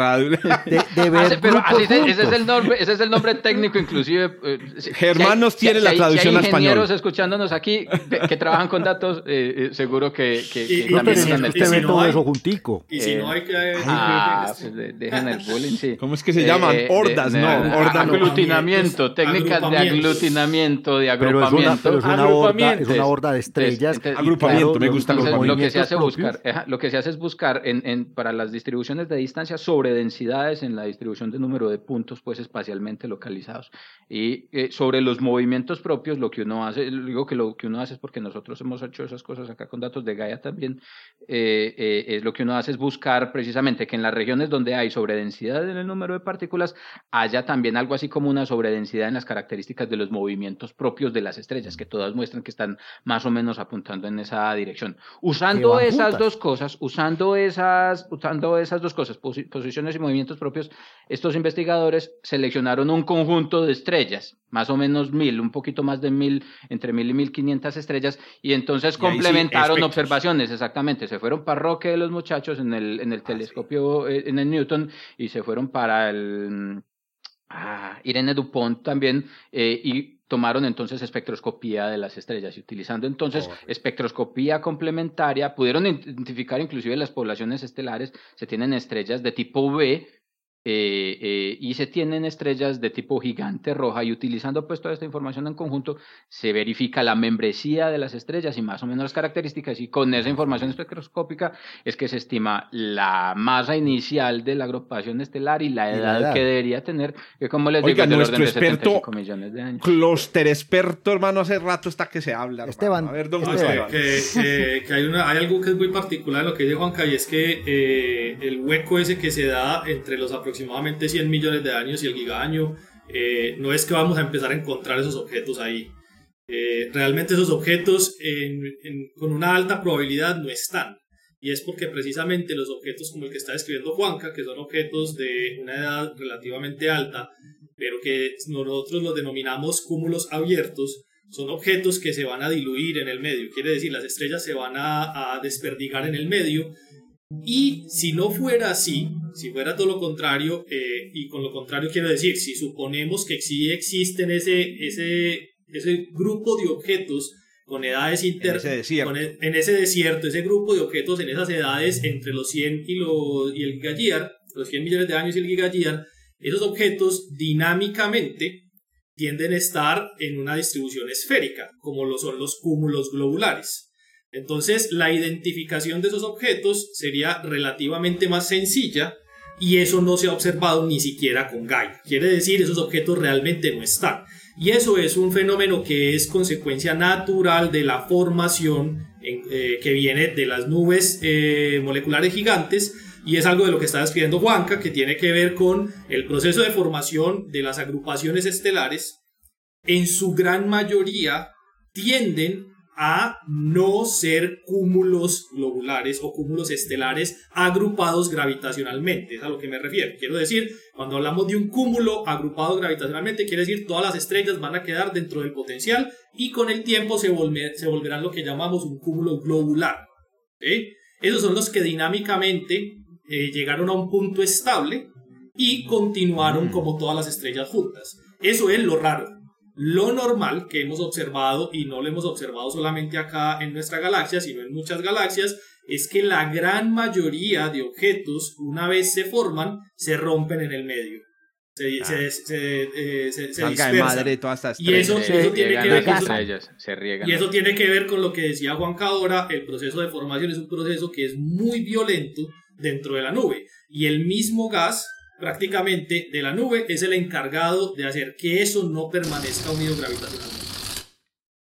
Speaker 4: ese, es el nombre, ese es el nombre técnico, inclusive.
Speaker 1: Germán nos tiene la traducción
Speaker 4: al
Speaker 1: español.
Speaker 4: ingenieros escuchándonos aquí que, trabajan con datos, seguro que, que,
Speaker 3: también están... Usted ve todo eso juntico.
Speaker 5: Y si no hay que...
Speaker 4: Ah, pues dejen el bullying, sí.
Speaker 1: ¿Cómo es que se llaman? Eh, Hordas, no.
Speaker 4: aglutinamiento, técnicas de aglutinamiento, de agrupamiento.
Speaker 3: Pero es, una, horda, es una horda de estrellas.
Speaker 1: agrupamiento, me gusta
Speaker 4: entonces, lo que se hace buscar, lo que se hace es buscar en, en, para las distribuciones de distancia sobre densidades en la distribución de número de puntos pues espacialmente localizados y eh, sobre los movimientos propios lo que uno hace digo que lo que uno hace es porque nosotros hemos hecho esas cosas acá con datos de Gaia también eh, es lo que uno hace es buscar precisamente que en las regiones donde hay sobredensidad en el número de partículas, haya también algo así como una sobredensidad en las características de los movimientos propios de las estrellas, que todas muestran que están más o menos apuntando en esa dirección. Usando esas dos cosas, usando esas, usando esas dos cosas, posiciones y movimientos propios, estos investigadores seleccionaron un conjunto de estrellas, más o menos mil, un poquito más de mil, entre mil y mil quinientas estrellas, y entonces complementaron observaciones, exactamente. Se fueron para Roque de los muchachos en el, en el ah, telescopio, eh, en el Newton, y se fueron para el ah, Irene Dupont también, eh, y tomaron entonces espectroscopía de las estrellas y utilizando entonces espectroscopía complementaria pudieron identificar inclusive las poblaciones estelares, se tienen estrellas de tipo B eh, eh, y se tienen estrellas de tipo gigante roja y utilizando pues toda esta información en conjunto se verifica la membresía de las estrellas y más o menos las características y con esa información espectroscópica es que se estima la masa inicial de la agrupación estelar y la edad, que debería tener que como les digo
Speaker 1: Oiga, nuestro experto millones de años. Cluster experto hermano hace rato está que se habla
Speaker 3: Esteban,
Speaker 1: a
Speaker 3: ver
Speaker 5: Que, que, hay, una, hay algo que es muy particular en lo que dice Juanca y es que eh, el hueco ese que se da entre los aproximadamente aproximadamente 100 millones de años y el gigaño, eh, no es que vamos a empezar a encontrar esos objetos ahí. Eh, realmente esos objetos con una alta probabilidad no están. Y es porque precisamente los objetos como el que está describiendo Juanca, que son objetos de una edad relativamente alta, pero que nosotros los denominamos cúmulos abiertos, son objetos que se van a diluir en el medio. Quiere decir, las estrellas se van a, a desperdigar en el medio y si no fuera así, si fuera todo lo contrario, eh, y con lo contrario quiero decir, si suponemos que sí existen ese, ese, ese grupo de objetos con edades inter en, ese e, en ese desierto, ese grupo de objetos en esas edades entre los 100 y, los, y el gigayear, los 100 millones de años y el gigayear, esos objetos dinámicamente tienden a estar en una distribución esférica, como lo son los cúmulos globulares. Entonces, la identificación de esos objetos sería relativamente más sencilla y eso no se ha observado ni siquiera con Gaia. Quiere decir, esos objetos realmente no están. Y eso es un fenómeno que es consecuencia natural de la formación eh, que viene de las nubes eh, moleculares gigantes y es algo de lo que está describiendo Juanca, que tiene que ver con el proceso de formación de las agrupaciones estelares. En su gran mayoría tienden a no ser cúmulos globulares o cúmulos estelares agrupados gravitacionalmente. Es a lo que me refiero. Quiero decir, cuando hablamos de un cúmulo agrupado gravitacionalmente, quiere decir todas las estrellas van a quedar dentro del potencial y con el tiempo se, se volverán lo que llamamos un cúmulo globular. Esos son los que dinámicamente eh, llegaron a un punto estable y continuaron como todas las estrellas juntas. Eso es lo raro. Lo normal que hemos observado, y no lo hemos observado solamente acá en nuestra galaxia, sino en muchas galaxias, es que la gran mayoría de objetos, una vez se forman, se rompen en el medio. Se, ah. se, se, eh,
Speaker 1: madre todas estas
Speaker 5: y eso, eso tiene que ver con y eso tiene que ver con lo que decía Juan Cadora, el proceso de formación es un proceso que es muy violento dentro de la nube. Y el mismo gas prácticamente de la nube es el encargado de hacer que eso no permanezca unido gravitacionalmente.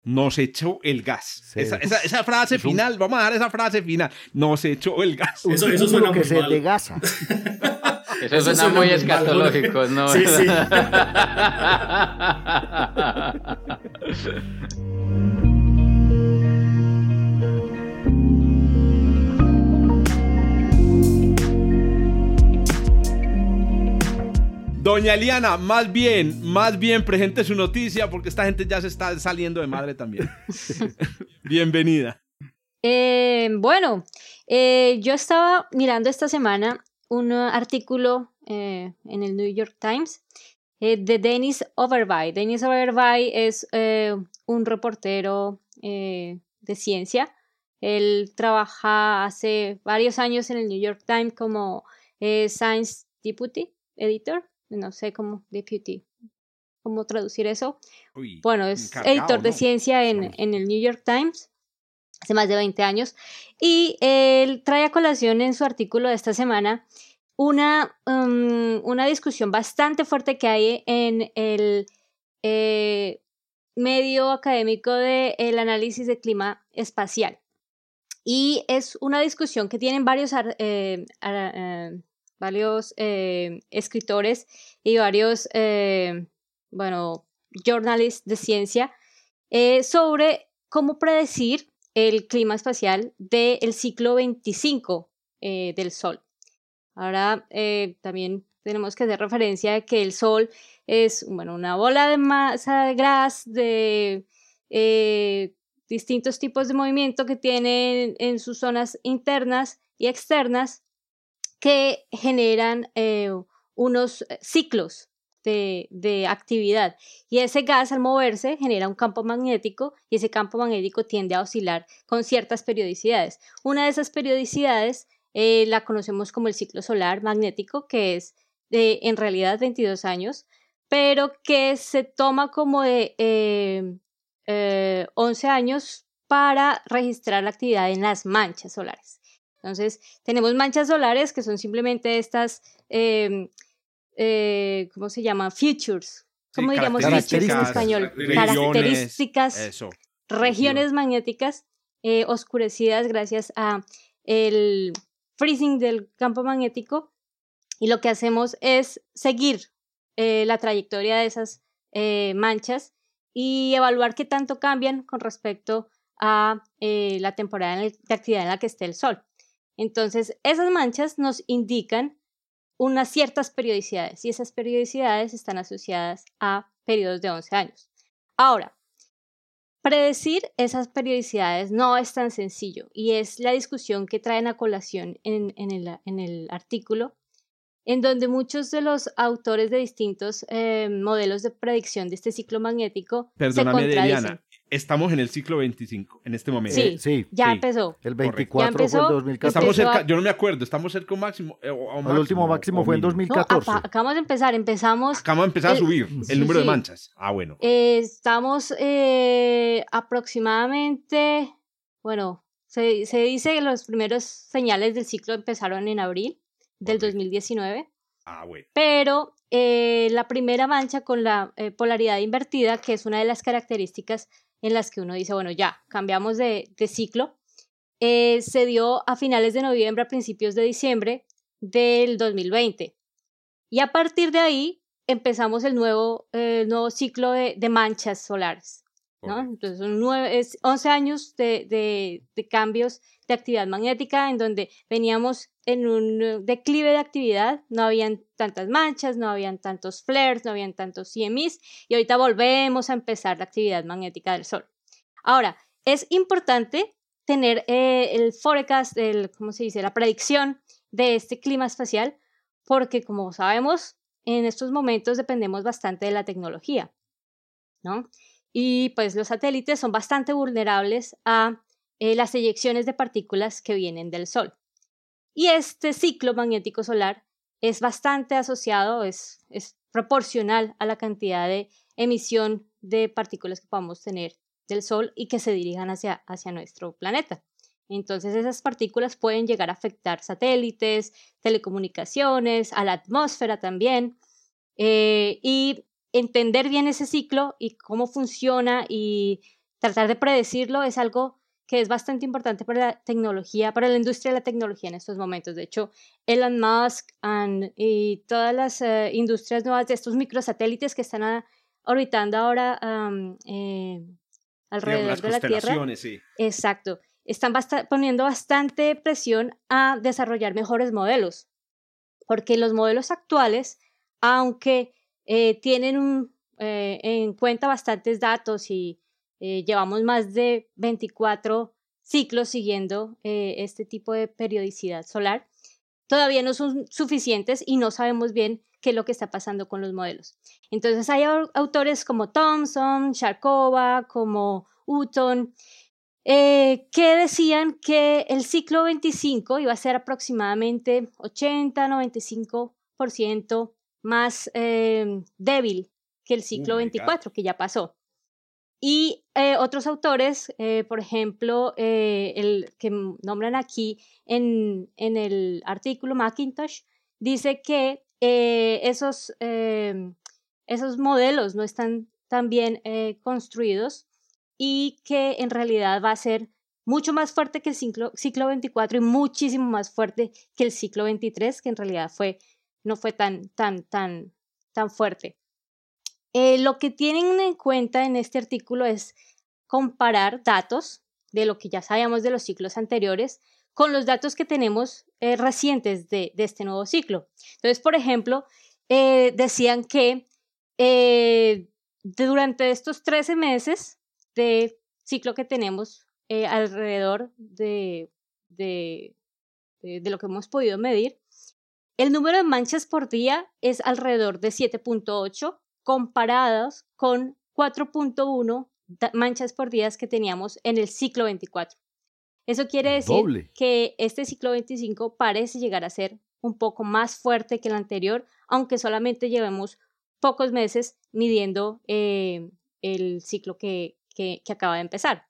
Speaker 1: Nos echó el gas. Esa, frase final, vamos a dar esa frase final. Nos echó el gas.
Speaker 3: Eso, eso suena que se degasa.
Speaker 4: Eso, suena, muy escatológico, ¿no? Sí, sí.
Speaker 1: Doña Eliana, más bien, más bien presente su noticia porque esta gente ya se está saliendo de madre también. Bienvenida.
Speaker 2: Eh, bueno, eh, yo estaba mirando esta semana un artículo eh, en el New York Times de Dennis Overby. Dennis Overby es un reportero de ciencia. Él trabaja hace varios años en el New York Times como Science Deputy Editor no sé cómo, deputy, cómo traducir eso. bueno, es editor de ciencia en, en, el New York Times hace más de 20 años y él trae a colación en su artículo de esta semana una, um, una discusión bastante fuerte que hay en el eh, medio académico del análisis de clima espacial. Y es una discusión que tienen varios eh, eh, varios eh, escritores y varios, eh, bueno, journalists de ciencia eh, sobre cómo predecir el clima espacial del ciclo 25 del Sol. Ahora también tenemos que hacer referencia a que el Sol es bueno, una bola de masa de gas de distintos tipos de movimiento que tiene en sus zonas internas y externas que generan eh, unos eh, ciclos de, de, actividad. Y ese gas al moverse genera un campo magnético y ese campo magnético tiende a oscilar con ciertas periodicidades. Una de esas periodicidades eh, la conocemos como el ciclo solar magnético, que es de, en realidad 22 años, pero que se toma como de 11 años para registrar la actividad en las manchas solares. Entonces, tenemos manchas solares que son simplemente estas, em, eh, ¿cómo se llaman? Features. ¿Cómo diríamos features en español? características, regiones magnéticas eh, oscurecidas gracias a el freezing del campo magnético. Y lo que hacemos es seguir eh, la trayectoria de esas manchas y evaluar qué tanto cambian con respecto a la temporada de actividad en la que esté el Sol. Entonces, esas manchas nos indican unas ciertas periodicidades y esas periodicidades están asociadas a periodos de 11 años. Ahora, predecir esas periodicidades no es tan sencillo y es la discusión que traen a colación en, el, artículo, en donde muchos de los autores de distintos eh, modelos de predicción de este ciclo magnético se contradicen.
Speaker 1: Estamos en el ciclo 25 en este momento.
Speaker 2: Sí, sí ya empezó.
Speaker 3: El 24 fue en 2014.
Speaker 1: Estamos cerca, yo no me acuerdo, estamos cerca un máximo. Eh,
Speaker 3: el último máximo fue en 2014.
Speaker 2: acabamos de empezar, empezamos.
Speaker 1: Acabamos de empezar a subir el número de manchas. Ah, bueno.
Speaker 2: Eh, estamos eh, aproximadamente, bueno, se, se, dice que los primeros señales del ciclo empezaron en abril del 2019.
Speaker 1: Ah, bueno.
Speaker 2: Pero la primera mancha con la polaridad invertida, que es una de las características en las que uno dice, bueno, ya, cambiamos de, ciclo, eh, se dio a finales de noviembre, a principios de diciembre del 2020. Y a partir de ahí empezamos el nuevo, nuevo ciclo de, manchas solares. ¿no? Entonces son nueve, 11 años de, de, cambios de actividad magnética en donde veníamos en un declive de actividad, no habían tantas manchas, no habían tantos flares, no habían tantos CMEs y ahorita volvemos a empezar la actividad magnética del Sol. Ahora, es importante tener eh, el forecast, el, ¿cómo se dice? La predicción de este clima espacial porque como sabemos, en estos momentos dependemos bastante de la tecnología, ¿no? Y pues los satélites son bastante vulnerables a eh, las eyecciones de partículas que vienen del Sol. Y este ciclo magnético solar es bastante asociado, es, es proporcional a la cantidad de emisión de partículas que podamos tener del Sol y que se dirijan hacia, hacia nuestro planeta. Entonces esas partículas pueden llegar a afectar satélites, telecomunicaciones, a la atmósfera también. Eh, y entender bien ese ciclo y cómo funciona y tratar de predecirlo es algo que es bastante importante para la tecnología, para la industria de la tecnología en estos momentos. De hecho, Elon Musk y todas las eh, industrias nuevas de estos microsatélites que están orbitando ahora eh, alrededor de la Tierra.
Speaker 1: Sí.
Speaker 2: Exacto. Están poniendo bastante presión a desarrollar mejores modelos, porque los modelos actuales, aunque eh, tienen un, en cuenta bastantes datos y eh, llevamos más de 24 ciclos siguiendo eh, este tipo de periodicidad solar. Todavía no son suficientes y no sabemos bien qué es lo que está pasando con los modelos. Entonces hay autores como Thomson, Sharkova, como Hutton, eh, que decían que el ciclo 25 iba a ser aproximadamente 80-95% más débil que el ciclo 24, que ya pasó. Y eh, otros autores, eh, por ejemplo, eh, el que nombran aquí en, en, el artículo Macintosh, dice que esos, esos modelos no están tan bien construidos y que en realidad va a ser mucho más fuerte que el ciclo, ciclo 24 y muchísimo más fuerte que el ciclo 23, que en realidad fue, no fue tan, tan, tan, tan fuerte. Eh, lo que tienen en cuenta en este artículo es comparar datos de lo que ya sabíamos de los ciclos anteriores con los datos que tenemos eh, recientes de, este nuevo ciclo. Entonces, por ejemplo, eh, decían que durante estos 13 meses de ciclo que tenemos alrededor de, de, de lo que hemos podido medir, el número de manchas por día es alrededor de 7.8 comparados con 4.1 manchas por día que teníamos en el ciclo 24. Eso quiere decir que este ciclo 25 parece llegar a ser un poco más fuerte que el anterior, aunque solamente llevemos pocos meses midiendo eh, el ciclo que, que, acaba de empezar.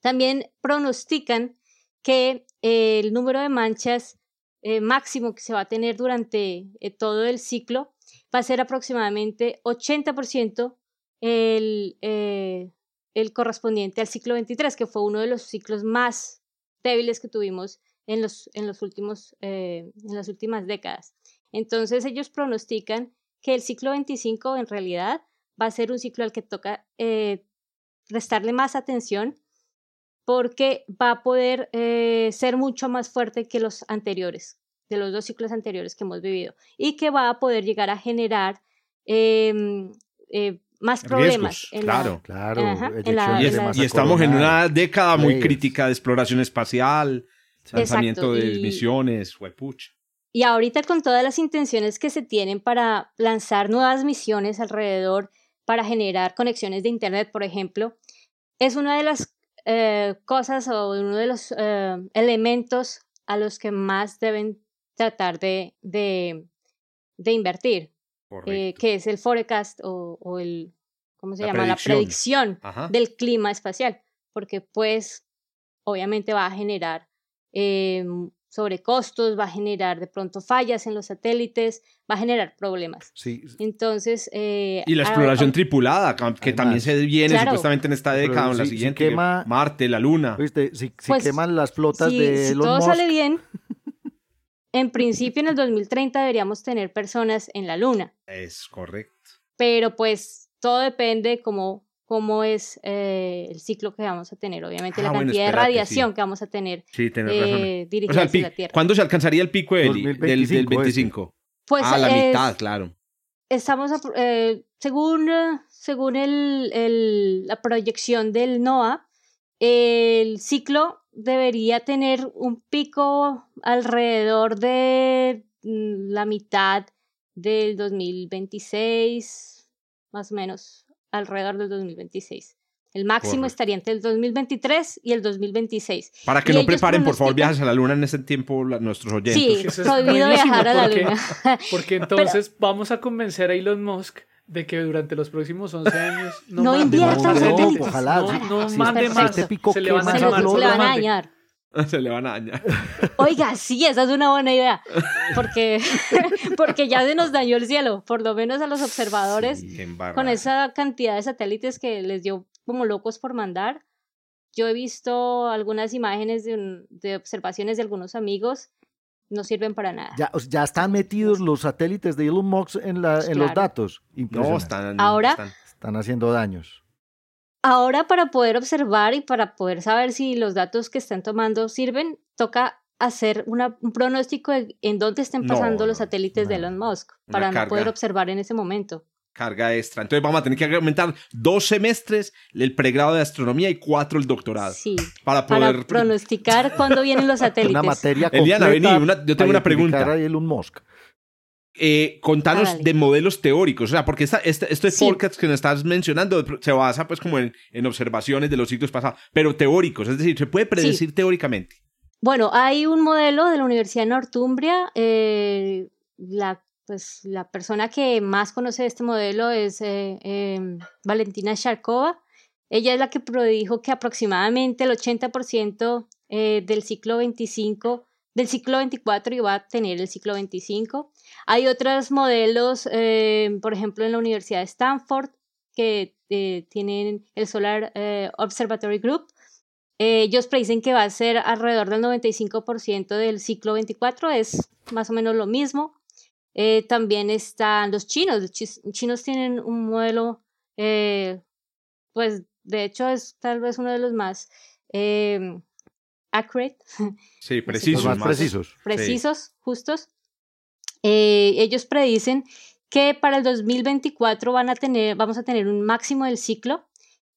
Speaker 2: También pronostican que el número de manchas eh, máximo que se va a tener durante eh, todo el ciclo va a ser aproximadamente 80% el, eh, el correspondiente al ciclo 23, que fue uno de los ciclos más débiles que tuvimos en, los, en, los últimos, eh, en las últimas décadas. Entonces ellos pronostican que el ciclo 25 en realidad va a ser un ciclo al que toca eh, prestarle más atención porque va a poder ser mucho más fuerte que los anteriores de los dos ciclos anteriores que hemos vivido y que va a poder llegar a generar em, eh, más problemas.
Speaker 1: claro, claro. y, estamos en una década muy crítica de exploración espacial, lanzamiento de misiones, huepucha.
Speaker 2: Y ahorita con todas las intenciones que se tienen para lanzar nuevas misiones alrededor, para generar conexiones de Internet, por ejemplo, es una de las eh, cosas o uno de los eh, elementos a los que más deben tratar de, de, de invertir, eh, que es el forecast o, el, ¿cómo se llama? La predicción del clima espacial, porque pues obviamente va a generar eh, sobrecostos, va a generar de pronto fallas en los satélites, va a generar problemas.
Speaker 3: Sí.
Speaker 2: Entonces... Eh,
Speaker 1: y la exploración tripulada, que también se viene supuestamente en esta década o en la siguiente. quema, Marte, la Luna.
Speaker 3: Si, pues, queman las flotas de
Speaker 2: Si todo sale bien, en principio en el 2030 deberíamos tener personas en la Luna.
Speaker 1: Es correcto.
Speaker 2: Pero pues todo depende cómo, cómo es eh, el ciclo que vamos a tener, obviamente la ah, cantidad de radiación que vamos a tener
Speaker 1: sí, eh, dirigida hacia la Tierra. ¿Cuándo se alcanzaría el pico del, del, 25? Pues, ah, la mitad, claro.
Speaker 2: Estamos, eh, según, según el, el, la proyección del NOAA, el ciclo debería tener un pico alrededor de mm, la mitad del 2026, más o menos, alrededor del 2026. El máximo estaría entre el 2023 y el 2026.
Speaker 1: Para que no preparen, por favor, viajes a la luna en ese tiempo nuestros oyentes.
Speaker 2: Sí, prohibido viajar a la luna.
Speaker 6: Porque entonces vamos a convencer a Elon Musk de que durante los próximos 11 años
Speaker 2: no, no mande más
Speaker 3: ojalá,
Speaker 6: no, no mande más,
Speaker 3: se, le van,
Speaker 2: a, dañar.
Speaker 1: Se le van a dañar.
Speaker 2: Oiga, sí, esa es una buena idea. Porque, porque ya se nos dañó el cielo, por lo menos a los observadores, con esa cantidad de satélites que les dio como locos por mandar. Yo he visto algunas imágenes de, de observaciones de algunos amigos no sirven para nada.
Speaker 3: Ya, ya están metidos los satélites de Elon Musk en, la, en los datos.
Speaker 1: No, están,
Speaker 2: ahora,
Speaker 3: están, haciendo daños.
Speaker 2: Ahora para poder observar y para poder saber si los datos que están tomando sirven, toca hacer una, un pronóstico en dónde estén pasando los satélites de Elon Musk para no poder observar en ese momento
Speaker 1: carga extra. Entonces vamos a tener que aumentar dos semestres el pregrado de astronomía y cuatro el doctorado.
Speaker 2: Sí. Para poder pronosticar cuándo vienen los satélites.
Speaker 3: Una materia completa.
Speaker 1: Eliana, yo tengo una pregunta.
Speaker 3: Elon Musk.
Speaker 1: Eh, contanos de modelos teóricos, o sea, porque esta, este, este forecast que nos estás mencionando se basa pues como en, en, observaciones de los ciclos pasados, pero teóricos, es decir, se puede predecir teóricamente.
Speaker 2: Bueno, hay un modelo de la Universidad de Northumbria, eh, la pues la persona que más conoce este modelo es eh, em, Valentina Sharkova. Ella es la que predijo que aproximadamente el 80% eh, del ciclo 25, del ciclo 24 iba a tener el ciclo 25. Hay otros modelos, em, por ejemplo, en la Universidad de Stanford, que eh, tienen el Solar Observatory Group, Eh, ellos predicen que va a ser alrededor del 95% del ciclo 24, es más o menos lo mismo. Eh, también están los chinos, los chinos tienen un modelo, eh, pues de hecho es tal vez uno de los más em, accurate.
Speaker 1: Sí, precisos.
Speaker 3: más precisos.
Speaker 2: Precisos, justos. ellos predicen que para el 2024 van a tener, vamos a tener un máximo del ciclo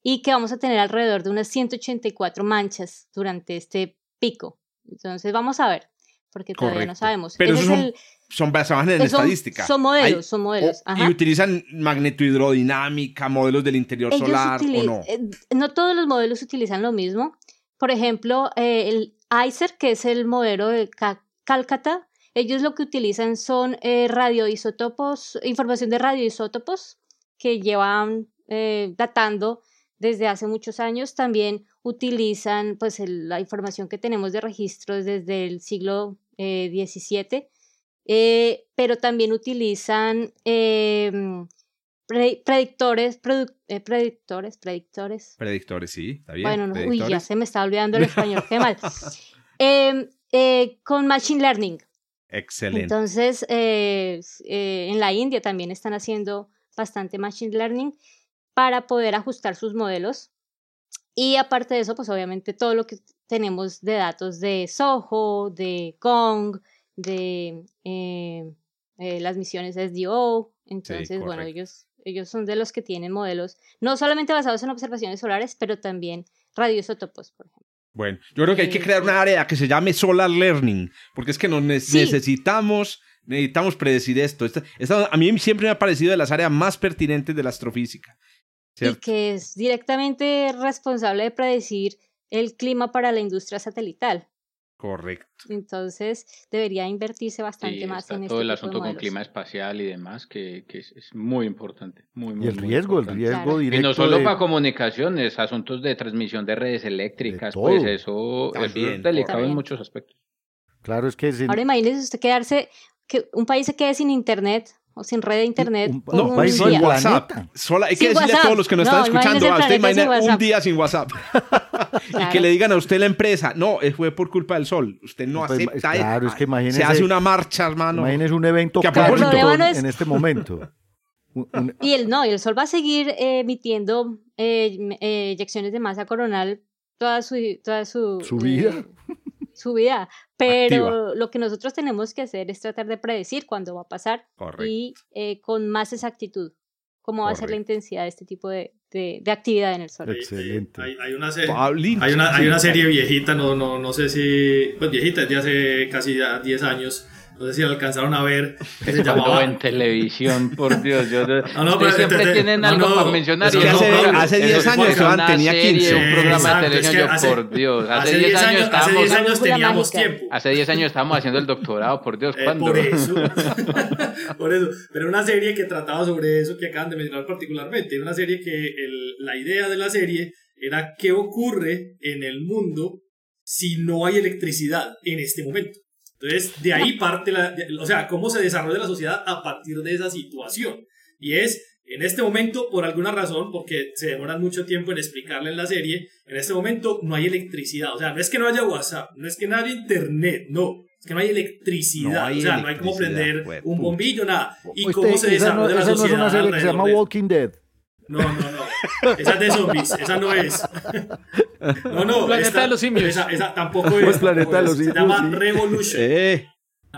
Speaker 2: y que vamos a tener alrededor de unas 184 manchas durante este pico. Entonces vamos a ver, porque todavía no sabemos.
Speaker 1: Pero son, son, basados en estadística.
Speaker 2: Son modelos, son modelos.
Speaker 1: ¿Y utilizan magnetohidrodinámica, modelos del interior solar o no?
Speaker 2: Eh, no todos los modelos utilizan lo mismo. Por ejemplo, eh, el ICER, que es el modelo de Calcata, ellos lo que utilizan son eh, radioisótopos, información de radioisótopos que llevan datando desde hace muchos años. También utilizan pues, la información que tenemos de registros desde el siglo Eh, eh, pero también utilizan em, predictores, eh, predictores, predictores.
Speaker 1: Predictores, sí, está bien.
Speaker 2: Bueno, uy, ya se me está olvidando el español, qué mal. Em, con Machine Learning.
Speaker 1: Excelente.
Speaker 2: Entonces, en la India también están haciendo bastante Machine Learning para poder ajustar sus modelos. Y aparte de eso, pues obviamente todo lo que tenemos de datos de Soho, de Gong, de eh, eh, las misiones SDO. Entonces, bueno, ellos, ellos son de los que tienen modelos no solamente basados en observaciones solares, pero también radioisótopos, por ejemplo.
Speaker 1: Bueno, yo creo que hay que crear una área que se llame Solar Learning, porque es que nos necesitamos, necesitamos predecir esto. a mí siempre me ha parecido de las áreas más pertinentes de la astrofísica
Speaker 2: y que es directamente responsable de predecir el clima para la industria satelital.
Speaker 1: Correcto.
Speaker 2: Entonces debería invertirse bastante más en
Speaker 4: todo este el asunto con clima espacial y demás, que, que es, muy importante. Muy, muy,
Speaker 3: y el riesgo, el riesgo directo.
Speaker 4: Y no solo para comunicaciones, asuntos de transmisión de redes eléctricas, pues eso, es delicado en muchos aspectos.
Speaker 3: Claro, es que...
Speaker 2: Ahora imagínese usted quedarse, que un país se quede sin internet o sin red de internet.
Speaker 1: no, un sin WhatsApp. hay que decirle a todos los que nos están escuchando, a usted imagina un día sin WhatsApp. y que le digan a usted la empresa, no, fue por culpa del sol. Usted no pues, acepta
Speaker 3: Claro, es que imagínese.
Speaker 1: Se hace una marcha, hermano.
Speaker 3: Imagínese un evento que en este momento.
Speaker 2: Y el no, y el sol va a seguir eh, emitiendo eh, eh, eyecciones de masa coronal toda su, toda su,
Speaker 3: ¿Su vida
Speaker 2: su vida, pero lo que nosotros tenemos que hacer es tratar de predecir cuándo va a pasar y eh, con más exactitud cómo va a ser la intensidad de este tipo de, de, actividad en el sol.
Speaker 3: Excelente.
Speaker 5: Hay, una serie, hay, una, hay una serie viejita, no, no, no sé si, pues viejita, de hace casi 10 años, no sé si alcanzaron a ver,
Speaker 4: que se llamaba... en televisión, por Dios. Yo, no, no, pero siempre tienen algo para mencionar.
Speaker 1: Es que hace, 10 años Esteban tenía 15.
Speaker 4: un programa de televisión, yo, por Dios. Hace 10 años, estábamos...
Speaker 5: Hace 10 años teníamos tiempo.
Speaker 4: Hace 10 años estábamos haciendo el doctorado, por Dios,
Speaker 5: eh,
Speaker 4: ¿cuándo?
Speaker 5: por eso. por eso. Pero una serie que trataba sobre eso que acaban de mencionar particularmente. Una serie que el, la idea de la serie era qué ocurre en el mundo si no hay electricidad en este momento. Entonces, de ahí parte la, o sea, cómo se desarrolla la sociedad a partir de esa situación. Y es, en este momento, por alguna razón, porque se demoran mucho tiempo en explicarle en la serie, en este momento no hay electricidad. O sea, no es que no haya WhatsApp, no es que no haya internet, no. Es que no hay electricidad, o sea, no hay cómo prender un bombillo, nada. ¿Y cómo se desarrolla la sociedad?
Speaker 3: no es una serie que se llama Walking Dead.
Speaker 5: No, no, no. Esa es de zombies, esa no es. No, no.
Speaker 6: Planeta de los simios.
Speaker 5: Esa, esa tampoco es.
Speaker 3: Planeta de los
Speaker 5: simios. Se llama Revolution.
Speaker 1: Eh.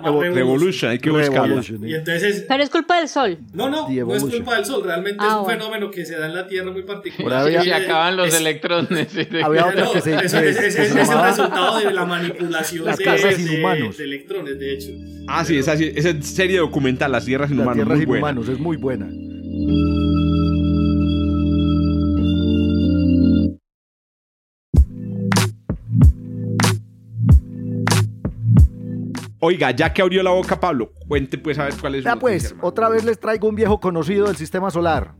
Speaker 1: Revolution, hay que buscarlo.
Speaker 5: Y entonces,
Speaker 2: Pero es culpa del sol.
Speaker 5: No, no, no es culpa del sol. Realmente es ah, un fenómeno que se da en la Tierra muy particular.
Speaker 4: Y acaban los electrones.
Speaker 3: Había otra que se,
Speaker 5: es, es, es, el resultado de la manipulación de, de, electrones, de hecho.
Speaker 1: Ah, sí, esa, esa serie documental, Las Tierras Inhumanas.
Speaker 3: Las Tierras Inhumanos, es muy buena.
Speaker 1: Oiga, ya que abrió la boca Pablo, cuente pues a ver cuál es
Speaker 3: Ya pues, otra vez les traigo un viejo conocido del sistema solar.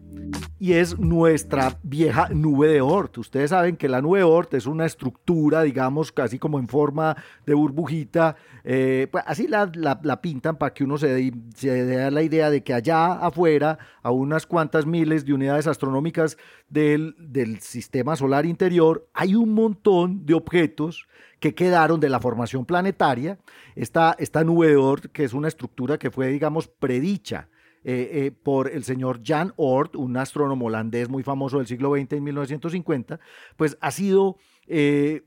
Speaker 3: Y es nuestra vieja nube de Oort. Ustedes saben que la nube de Oort es una estructura, digamos, casi como en forma de burbujita. Eh, pues así la, pintan para que uno se dé, la idea de que allá afuera, a unas cuantas miles de unidades astronómicas del, del sistema solar interior, hay un montón de objetos que quedaron de la formación planetaria. Esta, esta nube de Oort, que es una estructura que fue, digamos, predicha eh, eh, por el señor Jan Oort, un astrónomo holandés muy famoso del siglo XX en 1950, pues ha sido, eh,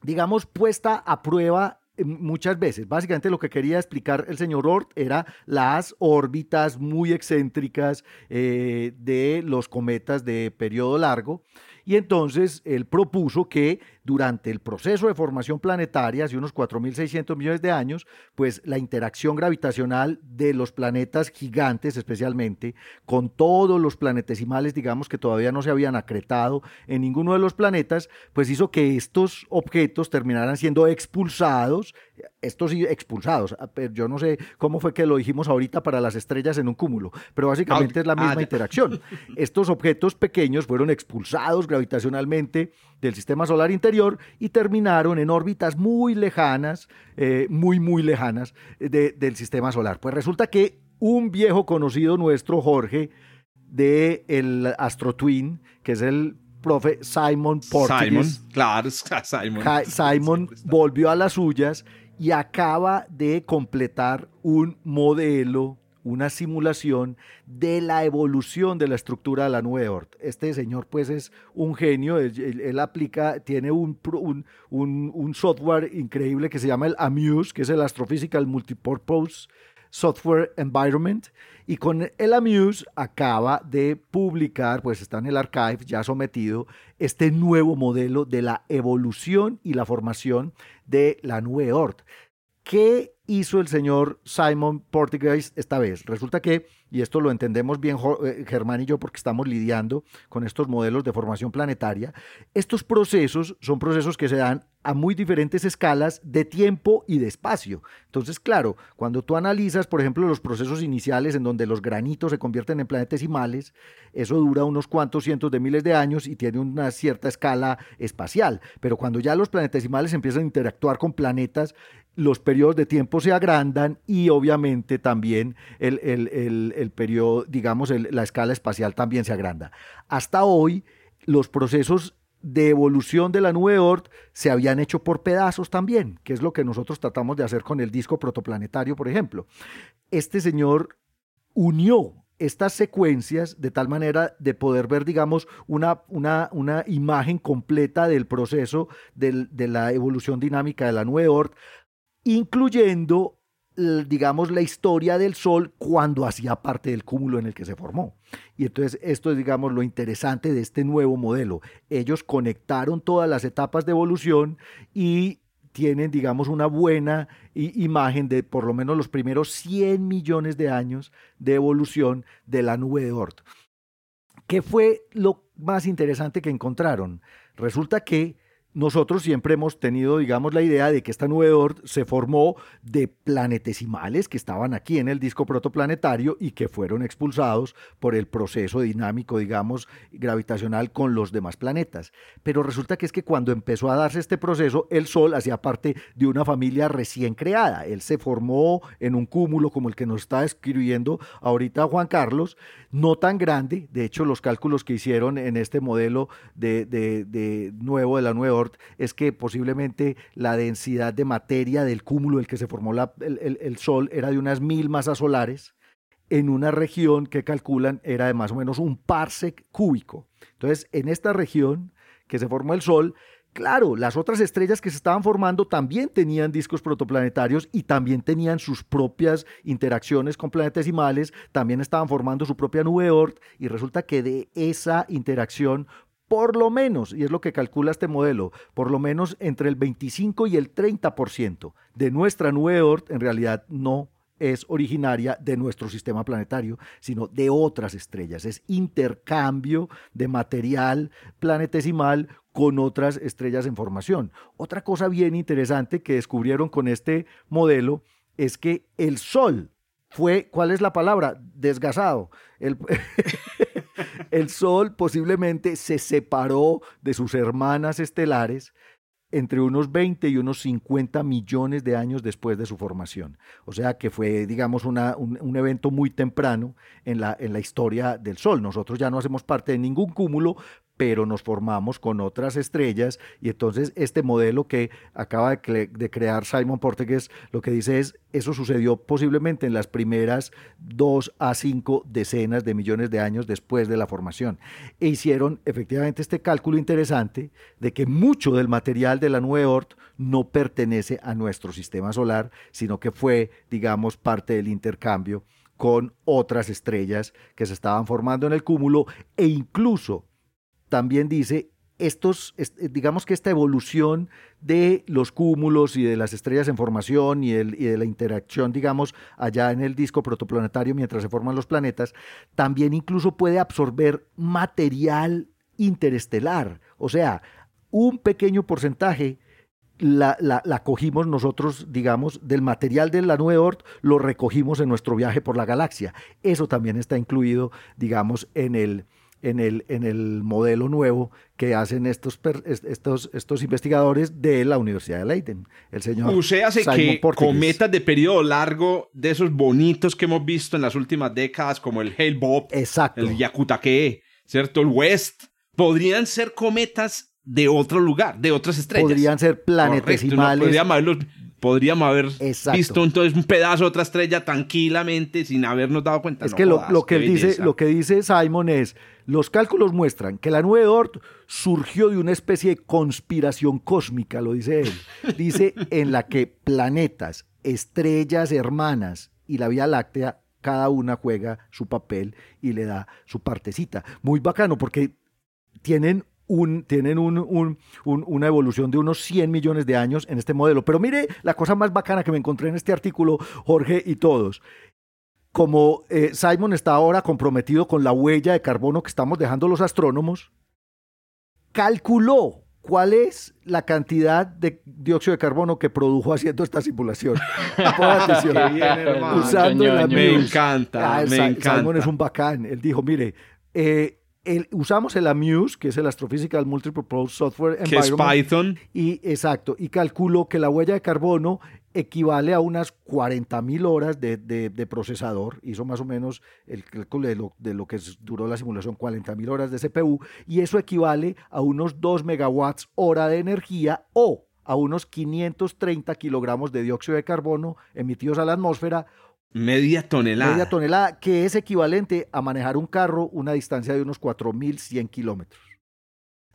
Speaker 3: digamos, puesta a prueba muchas veces. Básicamente lo que quería explicar el señor Oort era las órbitas muy excéntricas de los cometas de periodo largo. Y entonces él propuso que durante el proceso de formación planetaria, hace unos 4.600 millones de años, pues la interacción gravitacional de los planetas gigantes especialmente, con todos los planetesimales, digamos, que todavía no se habían acretado en ninguno de los planetas, pues hizo que estos objetos terminaran siendo expulsados, estos expulsados, ah, yo no sé cómo fue que lo dijimos ahorita para las estrellas en un cúmulo, pero básicamente es la misma ah, interacción. Estos objetos pequeños fueron expulsados gravitacionalmente del sistema solar interior y terminaron en órbitas muy lejanas, eh, muy, muy lejanas del sistema solar. Pues resulta que un viejo conocido nuestro, Jorge, de el AstroTwin, que es el profe Simon Portugues.
Speaker 1: Simon, claro, Simon.
Speaker 3: Simon volvió a las suyas y acaba de completar un modelo una simulación de la evolución de la estructura de la nube de Oort. Este señor pues es un genio, él, aplica, tiene un, un, software increíble que se llama el AMUSE, que es el Astrophysical Multipurpose Software Environment, y con el AMUSE acaba de publicar, pues está en el archive ya sometido, este nuevo modelo de la evolución y la formación de la nube Oort. ¿Qué hizo el señor Simon Portuguese esta vez? Resulta que, y esto lo entendemos bien eh, Germán y yo porque estamos lidiando con estos modelos de formación planetaria, estos procesos son procesos que se dan a muy diferentes escalas de tiempo y de espacio. Entonces, claro, cuando tú analizas, por ejemplo, los procesos iniciales en donde los granitos se convierten en planetesimales, eso dura unos cuantos cientos de miles de años y tiene una cierta escala espacial. Pero cuando ya los planetesimales empiezan a interactuar con planetas, los periodos de tiempo se agrandan y obviamente también el, el, periodo, digamos, la escala espacial también se agranda. Hasta hoy, los procesos de evolución de la nube Oort se habían hecho por pedazos también, que es lo que nosotros tratamos de hacer con el disco protoplanetario, por ejemplo. Este señor unió estas secuencias de tal manera de poder ver, digamos, una, una, una imagen completa del proceso de la evolución dinámica de la nube Oort incluyendo, digamos, la historia del Sol cuando hacía parte del cúmulo en el que se formó. Y entonces esto es, digamos, lo interesante de este nuevo modelo. Ellos conectaron todas las etapas de evolución y tienen, digamos, una buena imagen de por lo menos los primeros 100 millones de años de evolución de la nube de Oort. ¿Qué fue lo más interesante que encontraron? Resulta que nosotros siempre hemos tenido, digamos, la idea de que esta nube Oort se formó de planetesimales que estaban aquí en el disco protoplanetario y que fueron expulsados por el proceso dinámico, digamos, gravitacional con los demás planetas. Pero resulta que es que cuando empezó a darse este proceso, el Sol hacía parte de una familia recién creada. Él se formó en un cúmulo como el que nos está escribiendo ahorita Juan Carlos, no tan grande. De hecho, los cálculos que hicieron en este modelo de, de nuevo de la nube Es que posiblemente la densidad de materia del cúmulo del que se formó el, Sol era de unas mil masas solares en una región que calculan era de más o menos un parsec cúbico. Entonces, en esta región que se formó el Sol, claro, las otras estrellas que se estaban formando también tenían discos protoplanetarios y también tenían sus propias interacciones con planetesimales, también estaban formando su propia nube Oort y resulta que de esa interacción por lo menos, y es lo que calcula este modelo, por lo menos entre el 25 y el 30% de nuestra nube Oort en realidad no es originaria de nuestro sistema planetario, sino de otras estrellas. Es intercambio de material planetesimal con otras estrellas en formación. Otra cosa bien interesante que descubrieron con este modelo es que el Sol fue, ¿cuál es la palabra? Desgasado. El, el Sol posiblemente se separó de sus hermanas estelares entre unos 20 y unos 50 millones de años después de su formación. O sea que fue, digamos, un, un, evento muy temprano en la, en la historia del Sol. Nosotros ya no hacemos parte de ningún cúmulo, pero nos formamos con otras estrellas y entonces este modelo que acaba de, crear Simon Portegues lo que dice es, eso sucedió posiblemente en las primeras dos a cinco decenas de millones de años después de la formación. E hicieron efectivamente este cálculo interesante de que mucho del material de la nueva Oort no pertenece a nuestro sistema solar, sino que fue, digamos, parte del intercambio con otras estrellas que se estaban formando en el cúmulo e incluso también dice, estos, digamos que esta evolución de los cúmulos y de las estrellas en formación y, el, y, de la interacción, digamos, allá en el disco protoplanetario mientras se forman los planetas, también incluso puede absorber material interestelar. O sea, un pequeño porcentaje la, la, cogimos nosotros, digamos, del material de la Nueva Oort, lo recogimos en nuestro viaje por la galaxia. Eso también está incluido, digamos, en el, en el, en el modelo nuevo que hacen estos, estos, estos investigadores de la Universidad de Leiden. El señor.
Speaker 1: Usted hace que cometas de periodo largo, de esos bonitos que hemos visto en las últimas décadas, como el Hale Bob,
Speaker 3: Exacto.
Speaker 1: el Yakutake, ¿cierto? El West, podrían ser cometas de otro lugar, de otras estrellas.
Speaker 3: Podrían ser planetesimales.
Speaker 1: podríamos haberlos podríamos haber visto entonces un pedazo de otra estrella tranquilamente sin habernos dado cuenta.
Speaker 3: Es que lo, lo, que dice, lo que dice Simon es, los cálculos muestran que la nube de Oort surgió de una especie de conspiración cósmica, lo dice él. Dice en la que planetas, estrellas hermanas y la Vía Láctea, cada una juega su papel y le da su partecita. Muy bacano porque tienen un, tienen un, una evolución de unos 100 millones de años en este modelo. Pero mire la cosa más bacana que me encontré en este artículo, Jorge y todos como eh, Simon está ahora comprometido con la huella de carbono que estamos dejando los astrónomos, calculó cuál es la cantidad de dióxido de carbono que produjo haciendo esta simulación.
Speaker 1: Usando la Me encanta, me encanta.
Speaker 3: Simon es un bacán. Él dijo, mire, eh, usamos el AMUSE, que es el Astrophysical Multiple Software
Speaker 1: Que es Python.
Speaker 3: Y, exacto, y calculó que la huella de carbono equivale a unas 40.000 horas de, de, procesador, hizo más o menos el cálculo de lo, de lo que duró la simulación, 40.000 horas de CPU, y eso equivale a unos 2 megawatts hora de energía o a unos 530 kilogramos de dióxido de carbono emitidos a la atmósfera.
Speaker 1: Media tonelada.
Speaker 3: Media tonelada, que es equivalente a manejar un carro una distancia de unos 4.100 kilómetros.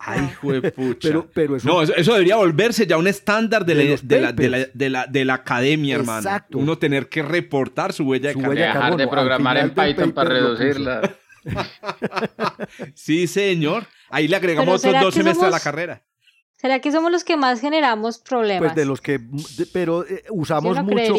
Speaker 1: Ay, pucha.
Speaker 3: Pero, pero eso,
Speaker 1: no, eso, debería volverse ya un estándar de, la, de, la, de, la, de, la, academia, hermano. Exacto. Uno tener que reportar su huella de carbono.
Speaker 4: Dejar de programar en Python para reducirla.
Speaker 1: sí, señor. Ahí le agregamos otros dos semestres a la carrera.
Speaker 2: ¿Será que somos los que más generamos problemas?
Speaker 3: Pues de los que, pero eh, usamos mucho,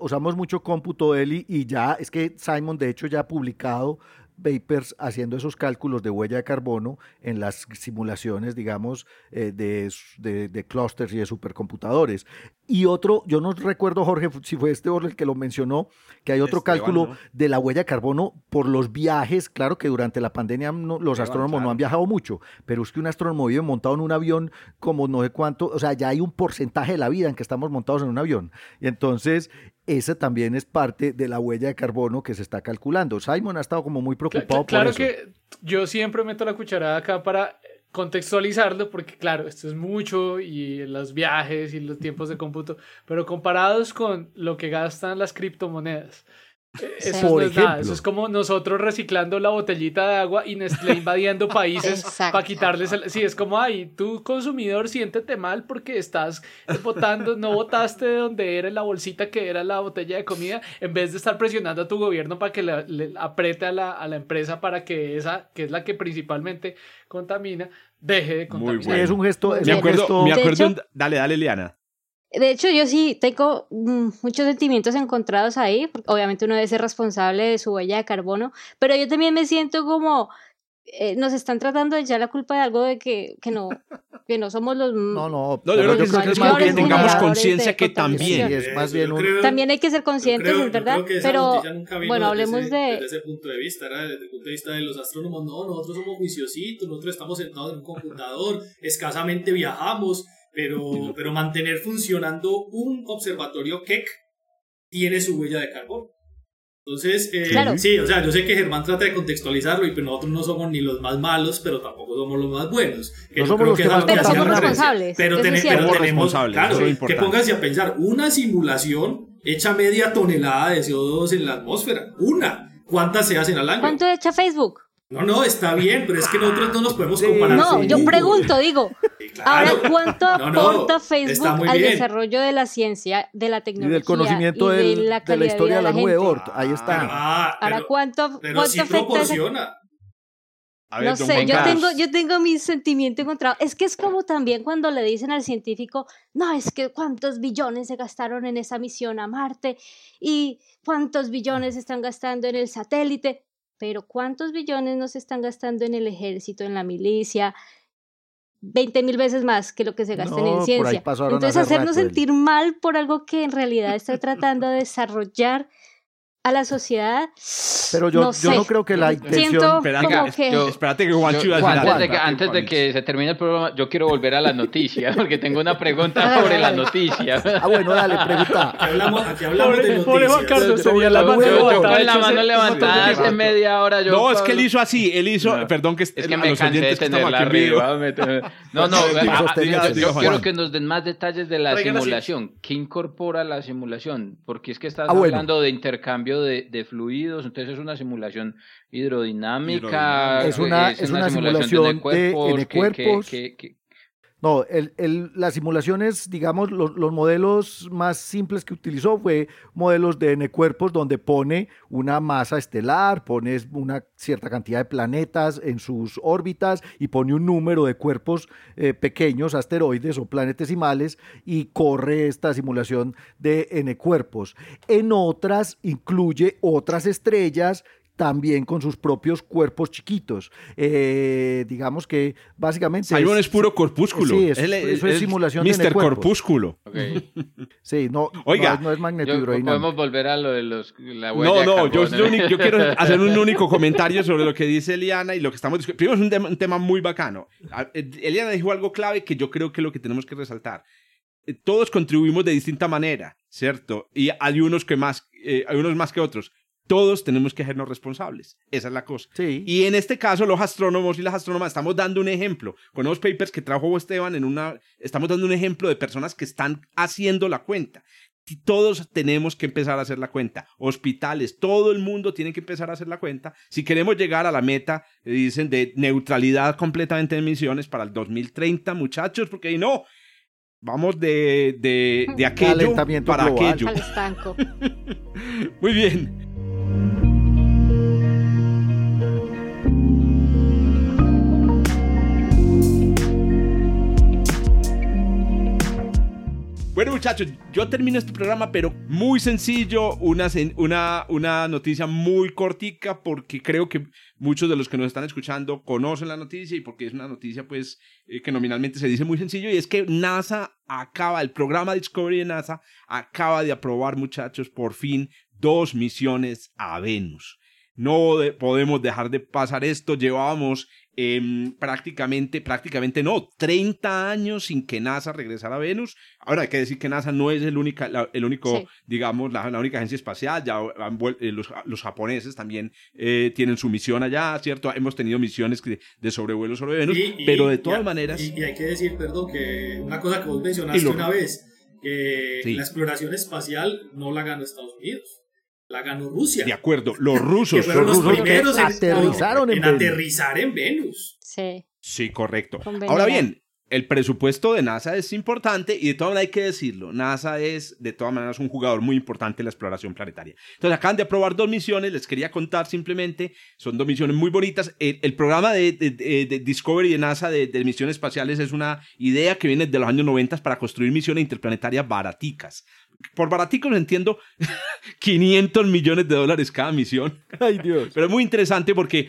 Speaker 3: usamos mucho cómputo, Eli, y ya, es que Simon de hecho ya ha publicado Vapers haciendo esos cálculos de huella de carbono en las simulaciones, digamos, eh, de, de, de, clústeres y de supercomputadores. Y otro, yo no recuerdo, Jorge, si fue este el que lo mencionó, que hay otro cálculo de la huella de carbono por los viajes. Claro que durante la pandemia los astrónomos no han viajado mucho, pero es que un astrónomo vive montado en un avión como no sé cuánto, o sea, ya hay un porcentaje de la vida en que estamos montados en un avión. Y entonces, esa también es parte de la huella de carbono que se está calculando. Simon ha estado como muy preocupado
Speaker 6: claro,
Speaker 3: por
Speaker 6: eso. Claro que yo siempre meto la cucharada acá para contextualizarlo, porque claro, esto es mucho y los viajes y los tiempos de cómputo, pero comparados con lo que gastan las criptomonedas, eso no es nada. Eso es como nosotros reciclando la botellita de agua y Nestlé invadiendo países para quitarles el... Sí, es como, ay, tú consumidor siéntete mal porque estás votando, no votaste de donde era la bolsita que era la botella de comida, en vez de estar presionando a tu gobierno para que le, apriete a la, a la, empresa para que esa, que es la que principalmente contamina, deje de contaminar.
Speaker 3: Es un gesto...
Speaker 1: me acuerdo, me acuerdo dale, dale, Liana.
Speaker 2: De hecho, yo sí tengo mm, muchos sentimientos encontrados ahí, porque obviamente uno debe ser responsable de su huella de carbono, pero yo también me siento como eh, nos están tratando de echar la culpa de algo de que, que no que no somos los
Speaker 3: no no,
Speaker 1: no yo creo que, es más que tengamos conciencia que también.
Speaker 3: Sí, es más bien un...
Speaker 2: también hay que ser conscientes
Speaker 5: creo,
Speaker 2: verdad
Speaker 5: pero
Speaker 2: bueno hablemos
Speaker 5: desde,
Speaker 2: de
Speaker 5: desde ese punto de vista era desde el punto de vista de los astrónomos no nosotros somos juiciositos nosotros estamos sentados en un computador escasamente viajamos pero pero mantener funcionando un observatorio Keck tiene su huella de carbón entonces, eh, sí, o sea, yo sé que Germán trata de contextualizarlo y pues nosotros no somos ni los más malos, pero tampoco somos los más buenos.
Speaker 3: Que no somos los que, más
Speaker 2: pero somos responsables.
Speaker 5: Pero, ten, pero tenemos, claro, que pónganse a pensar, una simulación echa media tonelada de CO2 en la atmósfera. Una. ¿Cuántas se hacen al año?
Speaker 2: ¿Cuánto echa Facebook?
Speaker 5: No, no, está bien, pero es que nosotros no nos podemos comparar.
Speaker 2: No, yo pregunto, digo, ahora cuánto aporta Facebook al desarrollo de la ciencia, de la tecnología
Speaker 3: y del conocimiento
Speaker 2: y
Speaker 3: de, la, de la historia de la, nube Ort. Ahí está.
Speaker 5: Ah,
Speaker 2: ahora cuánto,
Speaker 5: pero
Speaker 2: cuánto
Speaker 5: sí
Speaker 2: afecta
Speaker 5: proporciona.
Speaker 1: Ver,
Speaker 2: no sé, yo tengo, yo tengo mi sentimiento encontrado. Es que es como también cuando le dicen al científico, no, es que cuántos billones se gastaron en esa misión a Marte y cuántos billones se están gastando en el satélite pero ¿cuántos billones nos están gastando en el ejército, en la milicia? 20 mil veces más que lo que se gasta en ciencia. Entonces, hacernos sentir mal por algo que en realidad está tratando de desarrollar a la sociedad.
Speaker 3: Pero yo
Speaker 2: no,
Speaker 3: yo no creo que la intención.
Speaker 2: Espérate, como que...
Speaker 1: Yo, espérate que Juancho
Speaker 4: yo, antes, de que, antes de que se termine el programa, yo quiero volver a las noticias, porque tengo una pregunta sobre las noticias.
Speaker 3: Ah, bueno, dale, pregunta.
Speaker 5: Aquí hablamos, aquí hablamos de noticias.
Speaker 6: Pobre Juan Carlos, sería la mano
Speaker 4: yo, yo con la mano levantada hace media hora. Yo,
Speaker 1: No, es que él hizo así, él hizo,
Speaker 4: No.
Speaker 1: perdón que
Speaker 4: Es que me
Speaker 1: los
Speaker 4: cansé de tenerla arriba. No, no, yo quiero que nos den más detalles de la simulación. ¿Qué incorpora la simulación? Porque es que estás
Speaker 3: Ah,
Speaker 4: hablando de intercambio de, de fluidos, entonces es una simulación hidrodinámica.
Speaker 1: Hidrodinámica.
Speaker 3: Es una- es una simulación de
Speaker 4: que- que- que-
Speaker 3: No, el, el, las simulaciones, digamos, los, los modelos más simples que utilizó fue modelos de N cuerpos donde pone una masa estelar, pone una cierta cantidad de planetas en sus órbitas y pone un número de cuerpos eh, pequeños, asteroides o planetesimales y corre esta simulación de N cuerpos. En otras incluye otras estrellas también con sus propios cuerpos chiquitos. Eh, digamos que básicamente...
Speaker 1: Simon es puro corpúsculo.
Speaker 3: Sí, es-
Speaker 1: Él
Speaker 3: eso es simulación de
Speaker 1: Mr.
Speaker 3: N-cuerpos.
Speaker 1: Corpúsculo.
Speaker 4: ok.
Speaker 3: Sí, no,
Speaker 1: Oiga,
Speaker 3: no, es- no es
Speaker 4: Yo-
Speaker 3: magnetohidrodinámica.
Speaker 4: podemos volver a lo de los, la
Speaker 1: No,
Speaker 4: huella de
Speaker 1: no, yo, yo yo quiero hacer un único comentario sobre lo que dice Eliana y lo que estamos discutiendo. Primero es un tema, un tema muy bacano. Eh, Eliana dijo algo clave que yo creo que es lo que tenemos que resaltar. Eh, Todos contribuimos de distinta manera, ¿cierto? Y hay unos que más, eh, hay unos más que otros. Todos tenemos que hacernos responsables. Esa es la cosa.
Speaker 3: Sí.
Speaker 1: Y en este caso, los astrónomos y las astrónomas estamos dando un ejemplo. Con los papers que trajo Esteban en una, estamos dando un ejemplo de personas que están haciendo la cuenta. Y todos tenemos que empezar a hacer la cuenta. Hospitales, todo el mundo tiene que empezar a hacer la cuenta. Si queremos llegar a la meta, eh, dicen, de neutralidad completamente de emisiones para el 2030, muchachos, porque ahí no. Vamos de, de, de aquello para
Speaker 3: global.
Speaker 1: aquello.
Speaker 2: al estanco.
Speaker 1: Muy bien. Bueno muchachos, yo termino este programa, pero muy sencillo, una, una, una noticia muy cortica, porque creo que muchos de los que nos están escuchando conocen la noticia y porque es una noticia pues eh, que nominalmente se dice muy sencillo, y es que NASA acaba, el programa Discovery de NASA acaba de aprobar muchachos por fin dos misiones a Venus. No de- podemos dejar de pasar esto. Llevábamos em, prácticamente, prácticamente no, 30 años sin que NASA regresara a Venus. Ahora hay que decir que NASA no es el, única, la- el único,
Speaker 2: Sí.
Speaker 1: digamos, la, la única agencia espacial. Ya han eh, los, los japoneses también eh, tienen su misión allá, ¿cierto? Hemos tenido misiones que- de sobrevuelo sobre Venus,
Speaker 5: Y- y-
Speaker 1: pero de
Speaker 5: y-
Speaker 1: todas maneras...
Speaker 5: Y, y hay que decir, perdón, que una cosa que vos mencionaste
Speaker 1: lo-
Speaker 5: una vez, que
Speaker 1: Sí.
Speaker 5: la exploración espacial no la ganó Estados Unidos, la ganó Rusia.
Speaker 1: De acuerdo, los
Speaker 5: que
Speaker 1: rusos,
Speaker 5: fueron
Speaker 1: los
Speaker 5: los
Speaker 1: rusos
Speaker 5: primeros en,
Speaker 3: aterrizaron en
Speaker 5: aterrizar en Venus.
Speaker 2: Sí.
Speaker 1: Sí, correcto. Ahora bien, el presupuesto de NASA es importante y de todas maneras hay que decirlo, NASA es de todas maneras un jugador muy importante en la exploración planetaria. Entonces acaban de aprobar dos misiones, les quería contar simplemente, son dos misiones muy bonitas. El, el programa de, de- de- de Discovery de NASA de, de misiones espaciales es una idea que viene de los años 90 para construir misiones interplanetarias baraticas. Por baraticos entiendo 500 millones de dólares cada misión.
Speaker 3: Ay, Dios.
Speaker 1: Pero es muy interesante porque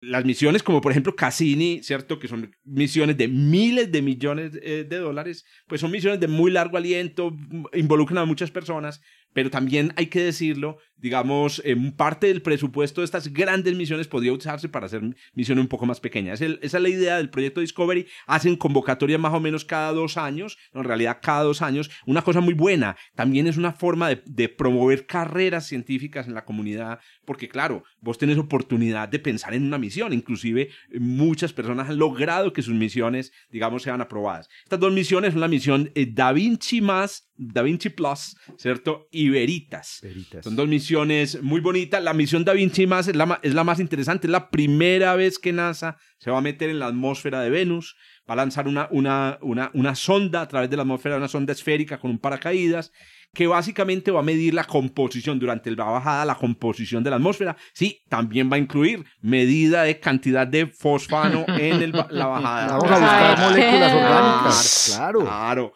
Speaker 1: las misiones como por ejemplo Cassini, ¿cierto? Que son misiones de miles de millones eh, de dólares, pues son misiones de muy largo aliento, involucran a muchas personas, pero también hay que decirlo, digamos, en parte del presupuesto de estas grandes misiones podría usarse para hacer misiones un poco más pequeñas. esa es la idea del proyecto Discovery. Hacen convocatorias más o menos cada dos años, en realidad cada dos años. Una cosa muy buena, también es una forma de, promover carreras científicas en la comunidad, porque claro, vos tenés oportunidad de pensar en una misión, inclusive muchas personas han logrado que sus misiones, digamos, sean aprobadas. Estas dos misiones son la misión eh, Da Vinci más Da Vinci Plus, ¿cierto? Y Veritas. Son dos misiones muy bonitas. La misión Da Vinci más es la, es la más interesante. Es la primera vez que NASA se va a meter en la atmósfera de Venus. Va a lanzar una, una, una, una sonda a través de la atmósfera, una sonda esférica con un paracaídas que básicamente va a medir la composición durante la bajada, la composición de la atmósfera. Sí, también va a incluir medida de cantidad de fosfano en la bajada.
Speaker 3: Vamos a buscar moléculas orgánicas. Claro.
Speaker 1: Claro.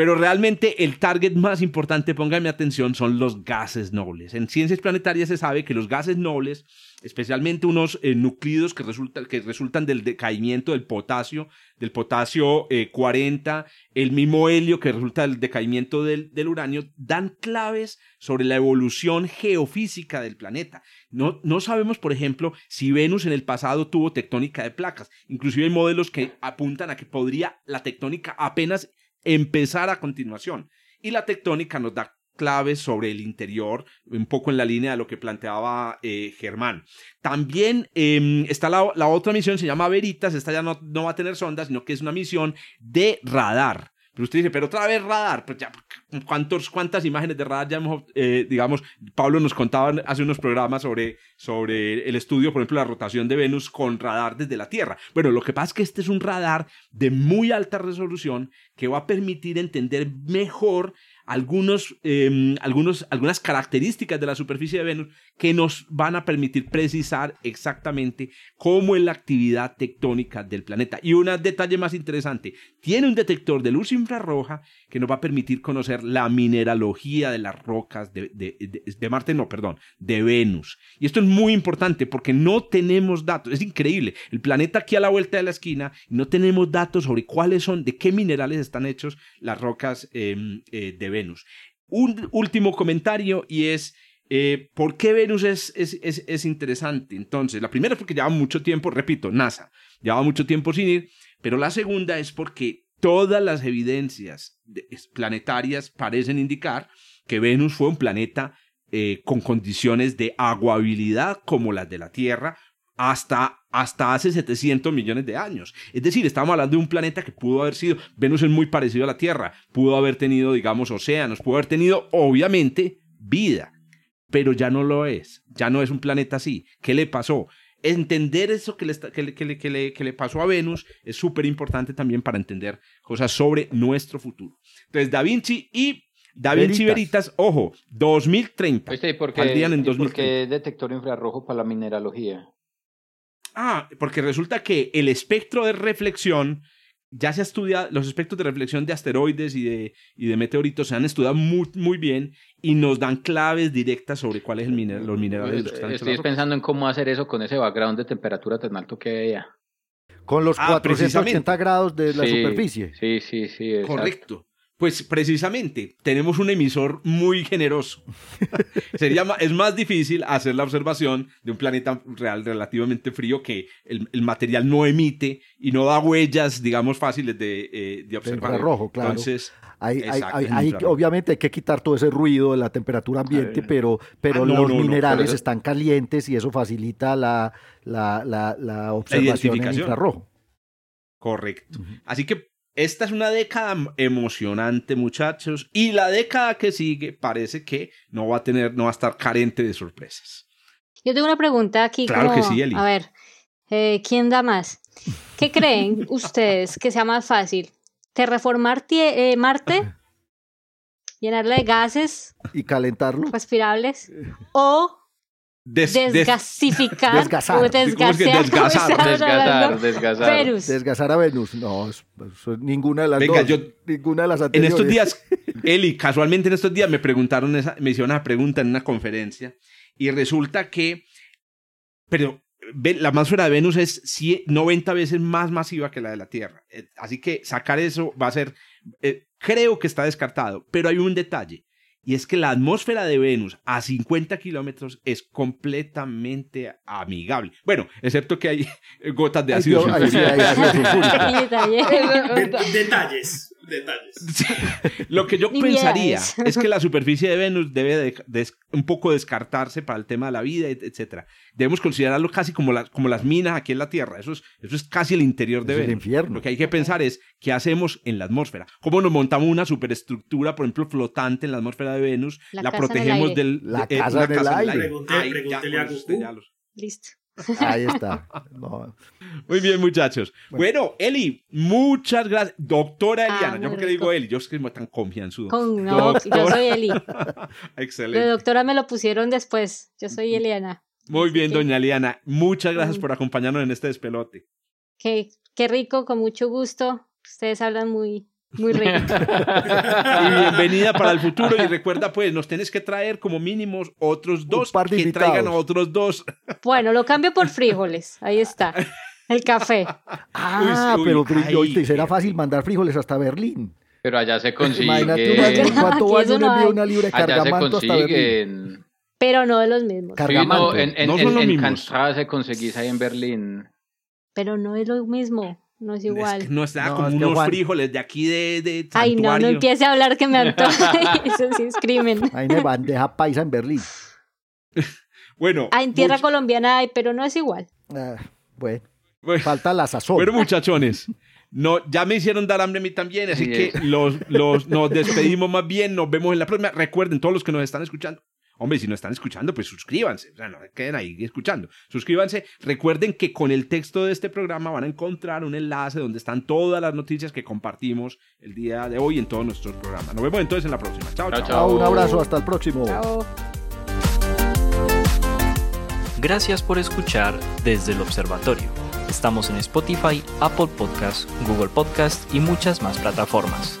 Speaker 1: Pero realmente el target más importante, pónganme atención, son los gases nobles. En ciencias planetarias se sabe que los gases nobles, especialmente unos eh, que, que resultan del decaimiento del potasio, del potasio 40, eh, el mismo helio que resulta del decaimiento del, del, uranio, dan claves sobre la evolución geofísica del planeta. No, no sabemos, por ejemplo, si Venus en el pasado tuvo tectónica de placas. Inclusive hay modelos que apuntan a que podría la tectónica apenas empezar a continuación. Y la tectónica nos da claves sobre el interior, un poco en la línea de lo que planteaba eh, Germán. También em, está la, otra misión, se llama Veritas, esta ya no, no va a tener sondas, sino que es una misión de radar. Pero usted dice, pero otra vez radar, pues ya, ¿cuántos, ¿cuántas imágenes de radar ya hemos, eh, digamos, Pablo nos contaba hace unos programas sobre, sobre el estudio, por ejemplo, la rotación de Venus con radar desde la Tierra. Bueno, lo que pasa es que este es un radar de muy alta resolución que va a permitir entender mejor algunos, em, algunos, algunas características de la superficie de Venus que nos van a permitir precisar exactamente cómo es la actividad tectónica del planeta. Y un detalle más interesante, tiene un detector de luz infrarroja que nos va a permitir conocer la mineralogía de las rocas de, de, Marte, no, perdón, de Venus. Y esto es muy importante porque no tenemos datos, es increíble, el planeta aquí a la vuelta de la esquina, no tenemos datos sobre cuáles son, de qué minerales están hechos las rocas em, eh, de. Venus. Un último comentario y es, eh, ¿por qué Venus es, es, es, interesante? Entonces, la primera es porque lleva mucho tiempo, repito, NASA, lleva mucho tiempo sin ir, pero la segunda es porque todas las evidencias planetarias parecen indicar que Venus fue un planeta eh, con condiciones de aguabilidad como las de la Tierra, hasta, hasta hace 700 millones de años. Es decir, estamos hablando de un planeta que pudo haber sido, Venus es muy parecido a la Tierra, pudo haber tenido, digamos, océanos, pudo haber tenido, obviamente, vida, pero ya no lo es, ya no es un planeta así. ¿Qué le pasó? Entender eso que le, que le, que le, pasó a Venus es súper importante también para entender cosas sobre nuestro futuro. Entonces, Da Vinci y Da Vinci Veritas, ojo, 2030.
Speaker 4: ¿y por qué, en ¿por qué detector infrarrojo para la mineralogía?
Speaker 1: Ah, porque resulta que el espectro de reflexión ya se ha estudiado, los espectros de reflexión de asteroides y de, y de meteoritos se han estudiado muy, muy bien y nos dan claves directas sobre cuáles son los minerales.
Speaker 4: Los que Estoy pensando en cómo hacer eso con ese background de temperatura tan alto que hay
Speaker 3: Con los 480 ah, grados de la superficie.
Speaker 4: Sí, sí, sí.
Speaker 1: Correcto. Pues precisamente tenemos un emisor muy generoso. Sería es más difícil hacer la observación de un planeta real relativamente frío que el, material no emite y no da huellas, digamos, fáciles de, eh, de observar.
Speaker 3: rojo, claro. Entonces, hay, obviamente hay que quitar todo ese ruido de la temperatura ambiente, pero, pero ah, los minerales están calientes y eso facilita la, la, la, observación en infrarrojo.
Speaker 1: Correcto. Así que esta es una década emocionante, muchachos, y la década que sigue parece que no va a tener, no va a estar carente de sorpresas.
Speaker 2: Yo tengo una pregunta aquí.
Speaker 1: Claro que sí, Eli.
Speaker 2: A ver, eh, ¿quién da más? ¿Qué creen ustedes que sea más fácil? ¿Terraformar eh, Marte? ¿Llenarla de gases?
Speaker 3: ¿Y calentarlo?
Speaker 2: Respirables. ¿O desgasificar.
Speaker 3: desgasar.
Speaker 4: desgasar, desgasar,
Speaker 2: Venus.
Speaker 3: Desgasar a Venus. No, ninguna de las dos. Yo, ninguna de las anteriores.
Speaker 1: En estos días, Eli, casualmente en estos días me preguntaron, esa, me hicieron una pregunta en una conferencia y resulta que, pero la atmósfera de Venus es 90 veces más masiva que la de la Tierra. Eh, así que sacar eso va a ser, eh, creo que está descartado, pero hay un detalle. Y es que la atmósfera de Venus a 50 kilómetros es completamente amigable. Bueno, excepto que hay gotas de ácido
Speaker 5: Detalles detalles.
Speaker 1: Lo que yo pensaría es que la superficie de Venus debe de, un poco descartarse para el tema de la vida, etc. Debemos considerarlo casi como, como las minas aquí en la Tierra. Eso es, eso es casi el interior de Venus. Lo que hay que pensar es qué hacemos en la atmósfera. ¿Cómo nos montamos una superestructura, por ejemplo, flotante en la atmósfera de Venus? La, protegemos del...
Speaker 3: La eh, casa, del aire.
Speaker 2: Listo.
Speaker 3: Ahí está.
Speaker 1: Muy bien, muchachos. Bueno. Eli, muchas gracias. Doctora ah, Eliana, yo porque le digo Eli, yo es que tan confianzudo.
Speaker 2: Con, no, yo soy Eli.
Speaker 1: Excelente.
Speaker 2: La doctora me lo pusieron después. Yo soy Eliana.
Speaker 1: Muy bien, doña Eliana. Muchas gracias por acompañarnos en este despelote.
Speaker 2: Qué, qué rico, con mucho gusto. Ustedes hablan muy, muy rico.
Speaker 1: y bienvenida para el futuro. Y recuerda, pues, nos tienes que traer como mínimos otros dos que traigan a otros dos.
Speaker 2: Bueno, lo cambio por frijoles. Ahí está. El café.
Speaker 3: Ah, pero te será fácil mandar frijoles hasta Berlín.
Speaker 4: Pero allá se consigue.
Speaker 3: Imagínate cuánto vale un envío una cargamanto hasta Berlín.
Speaker 2: Pero no de los mismos.
Speaker 4: Cargamanto. en, en, no son los mismos. se conseguís ahí en Berlín.
Speaker 2: Pero no es lo mismo. No es igual.
Speaker 1: no está como unos frijoles de aquí de, de
Speaker 2: Ay, no, no empiece a hablar que me antoja. Eso sí es crimen.
Speaker 3: Hay una bandeja paisa en Berlín.
Speaker 1: bueno.
Speaker 2: Ah, en tierra colombiana hay, pero no es igual.
Speaker 3: Ah, bueno, Falta la sazón.
Speaker 1: Bueno, muchachones. No, ya me hicieron dar hambre a mí también, así que los, los, nos despedimos más bien. Nos vemos en la próxima. Recuerden, todos los que nos están escuchando, Hombre, si no están escuchando, pues suscríbanse. O sea, no queden ahí escuchando. Suscríbanse. Recuerden que con el texto de este programa van a encontrar un enlace donde están todas las noticias que compartimos el día de hoy en todos nuestros programas. Nos vemos entonces en la próxima. Chao, chao.
Speaker 3: chao. Un abrazo. Hasta el próximo.
Speaker 2: Chao.
Speaker 7: Gracias por escuchar desde el observatorio. Estamos en Spotify, Apple Podcasts, Google Podcasts y muchas más plataformas.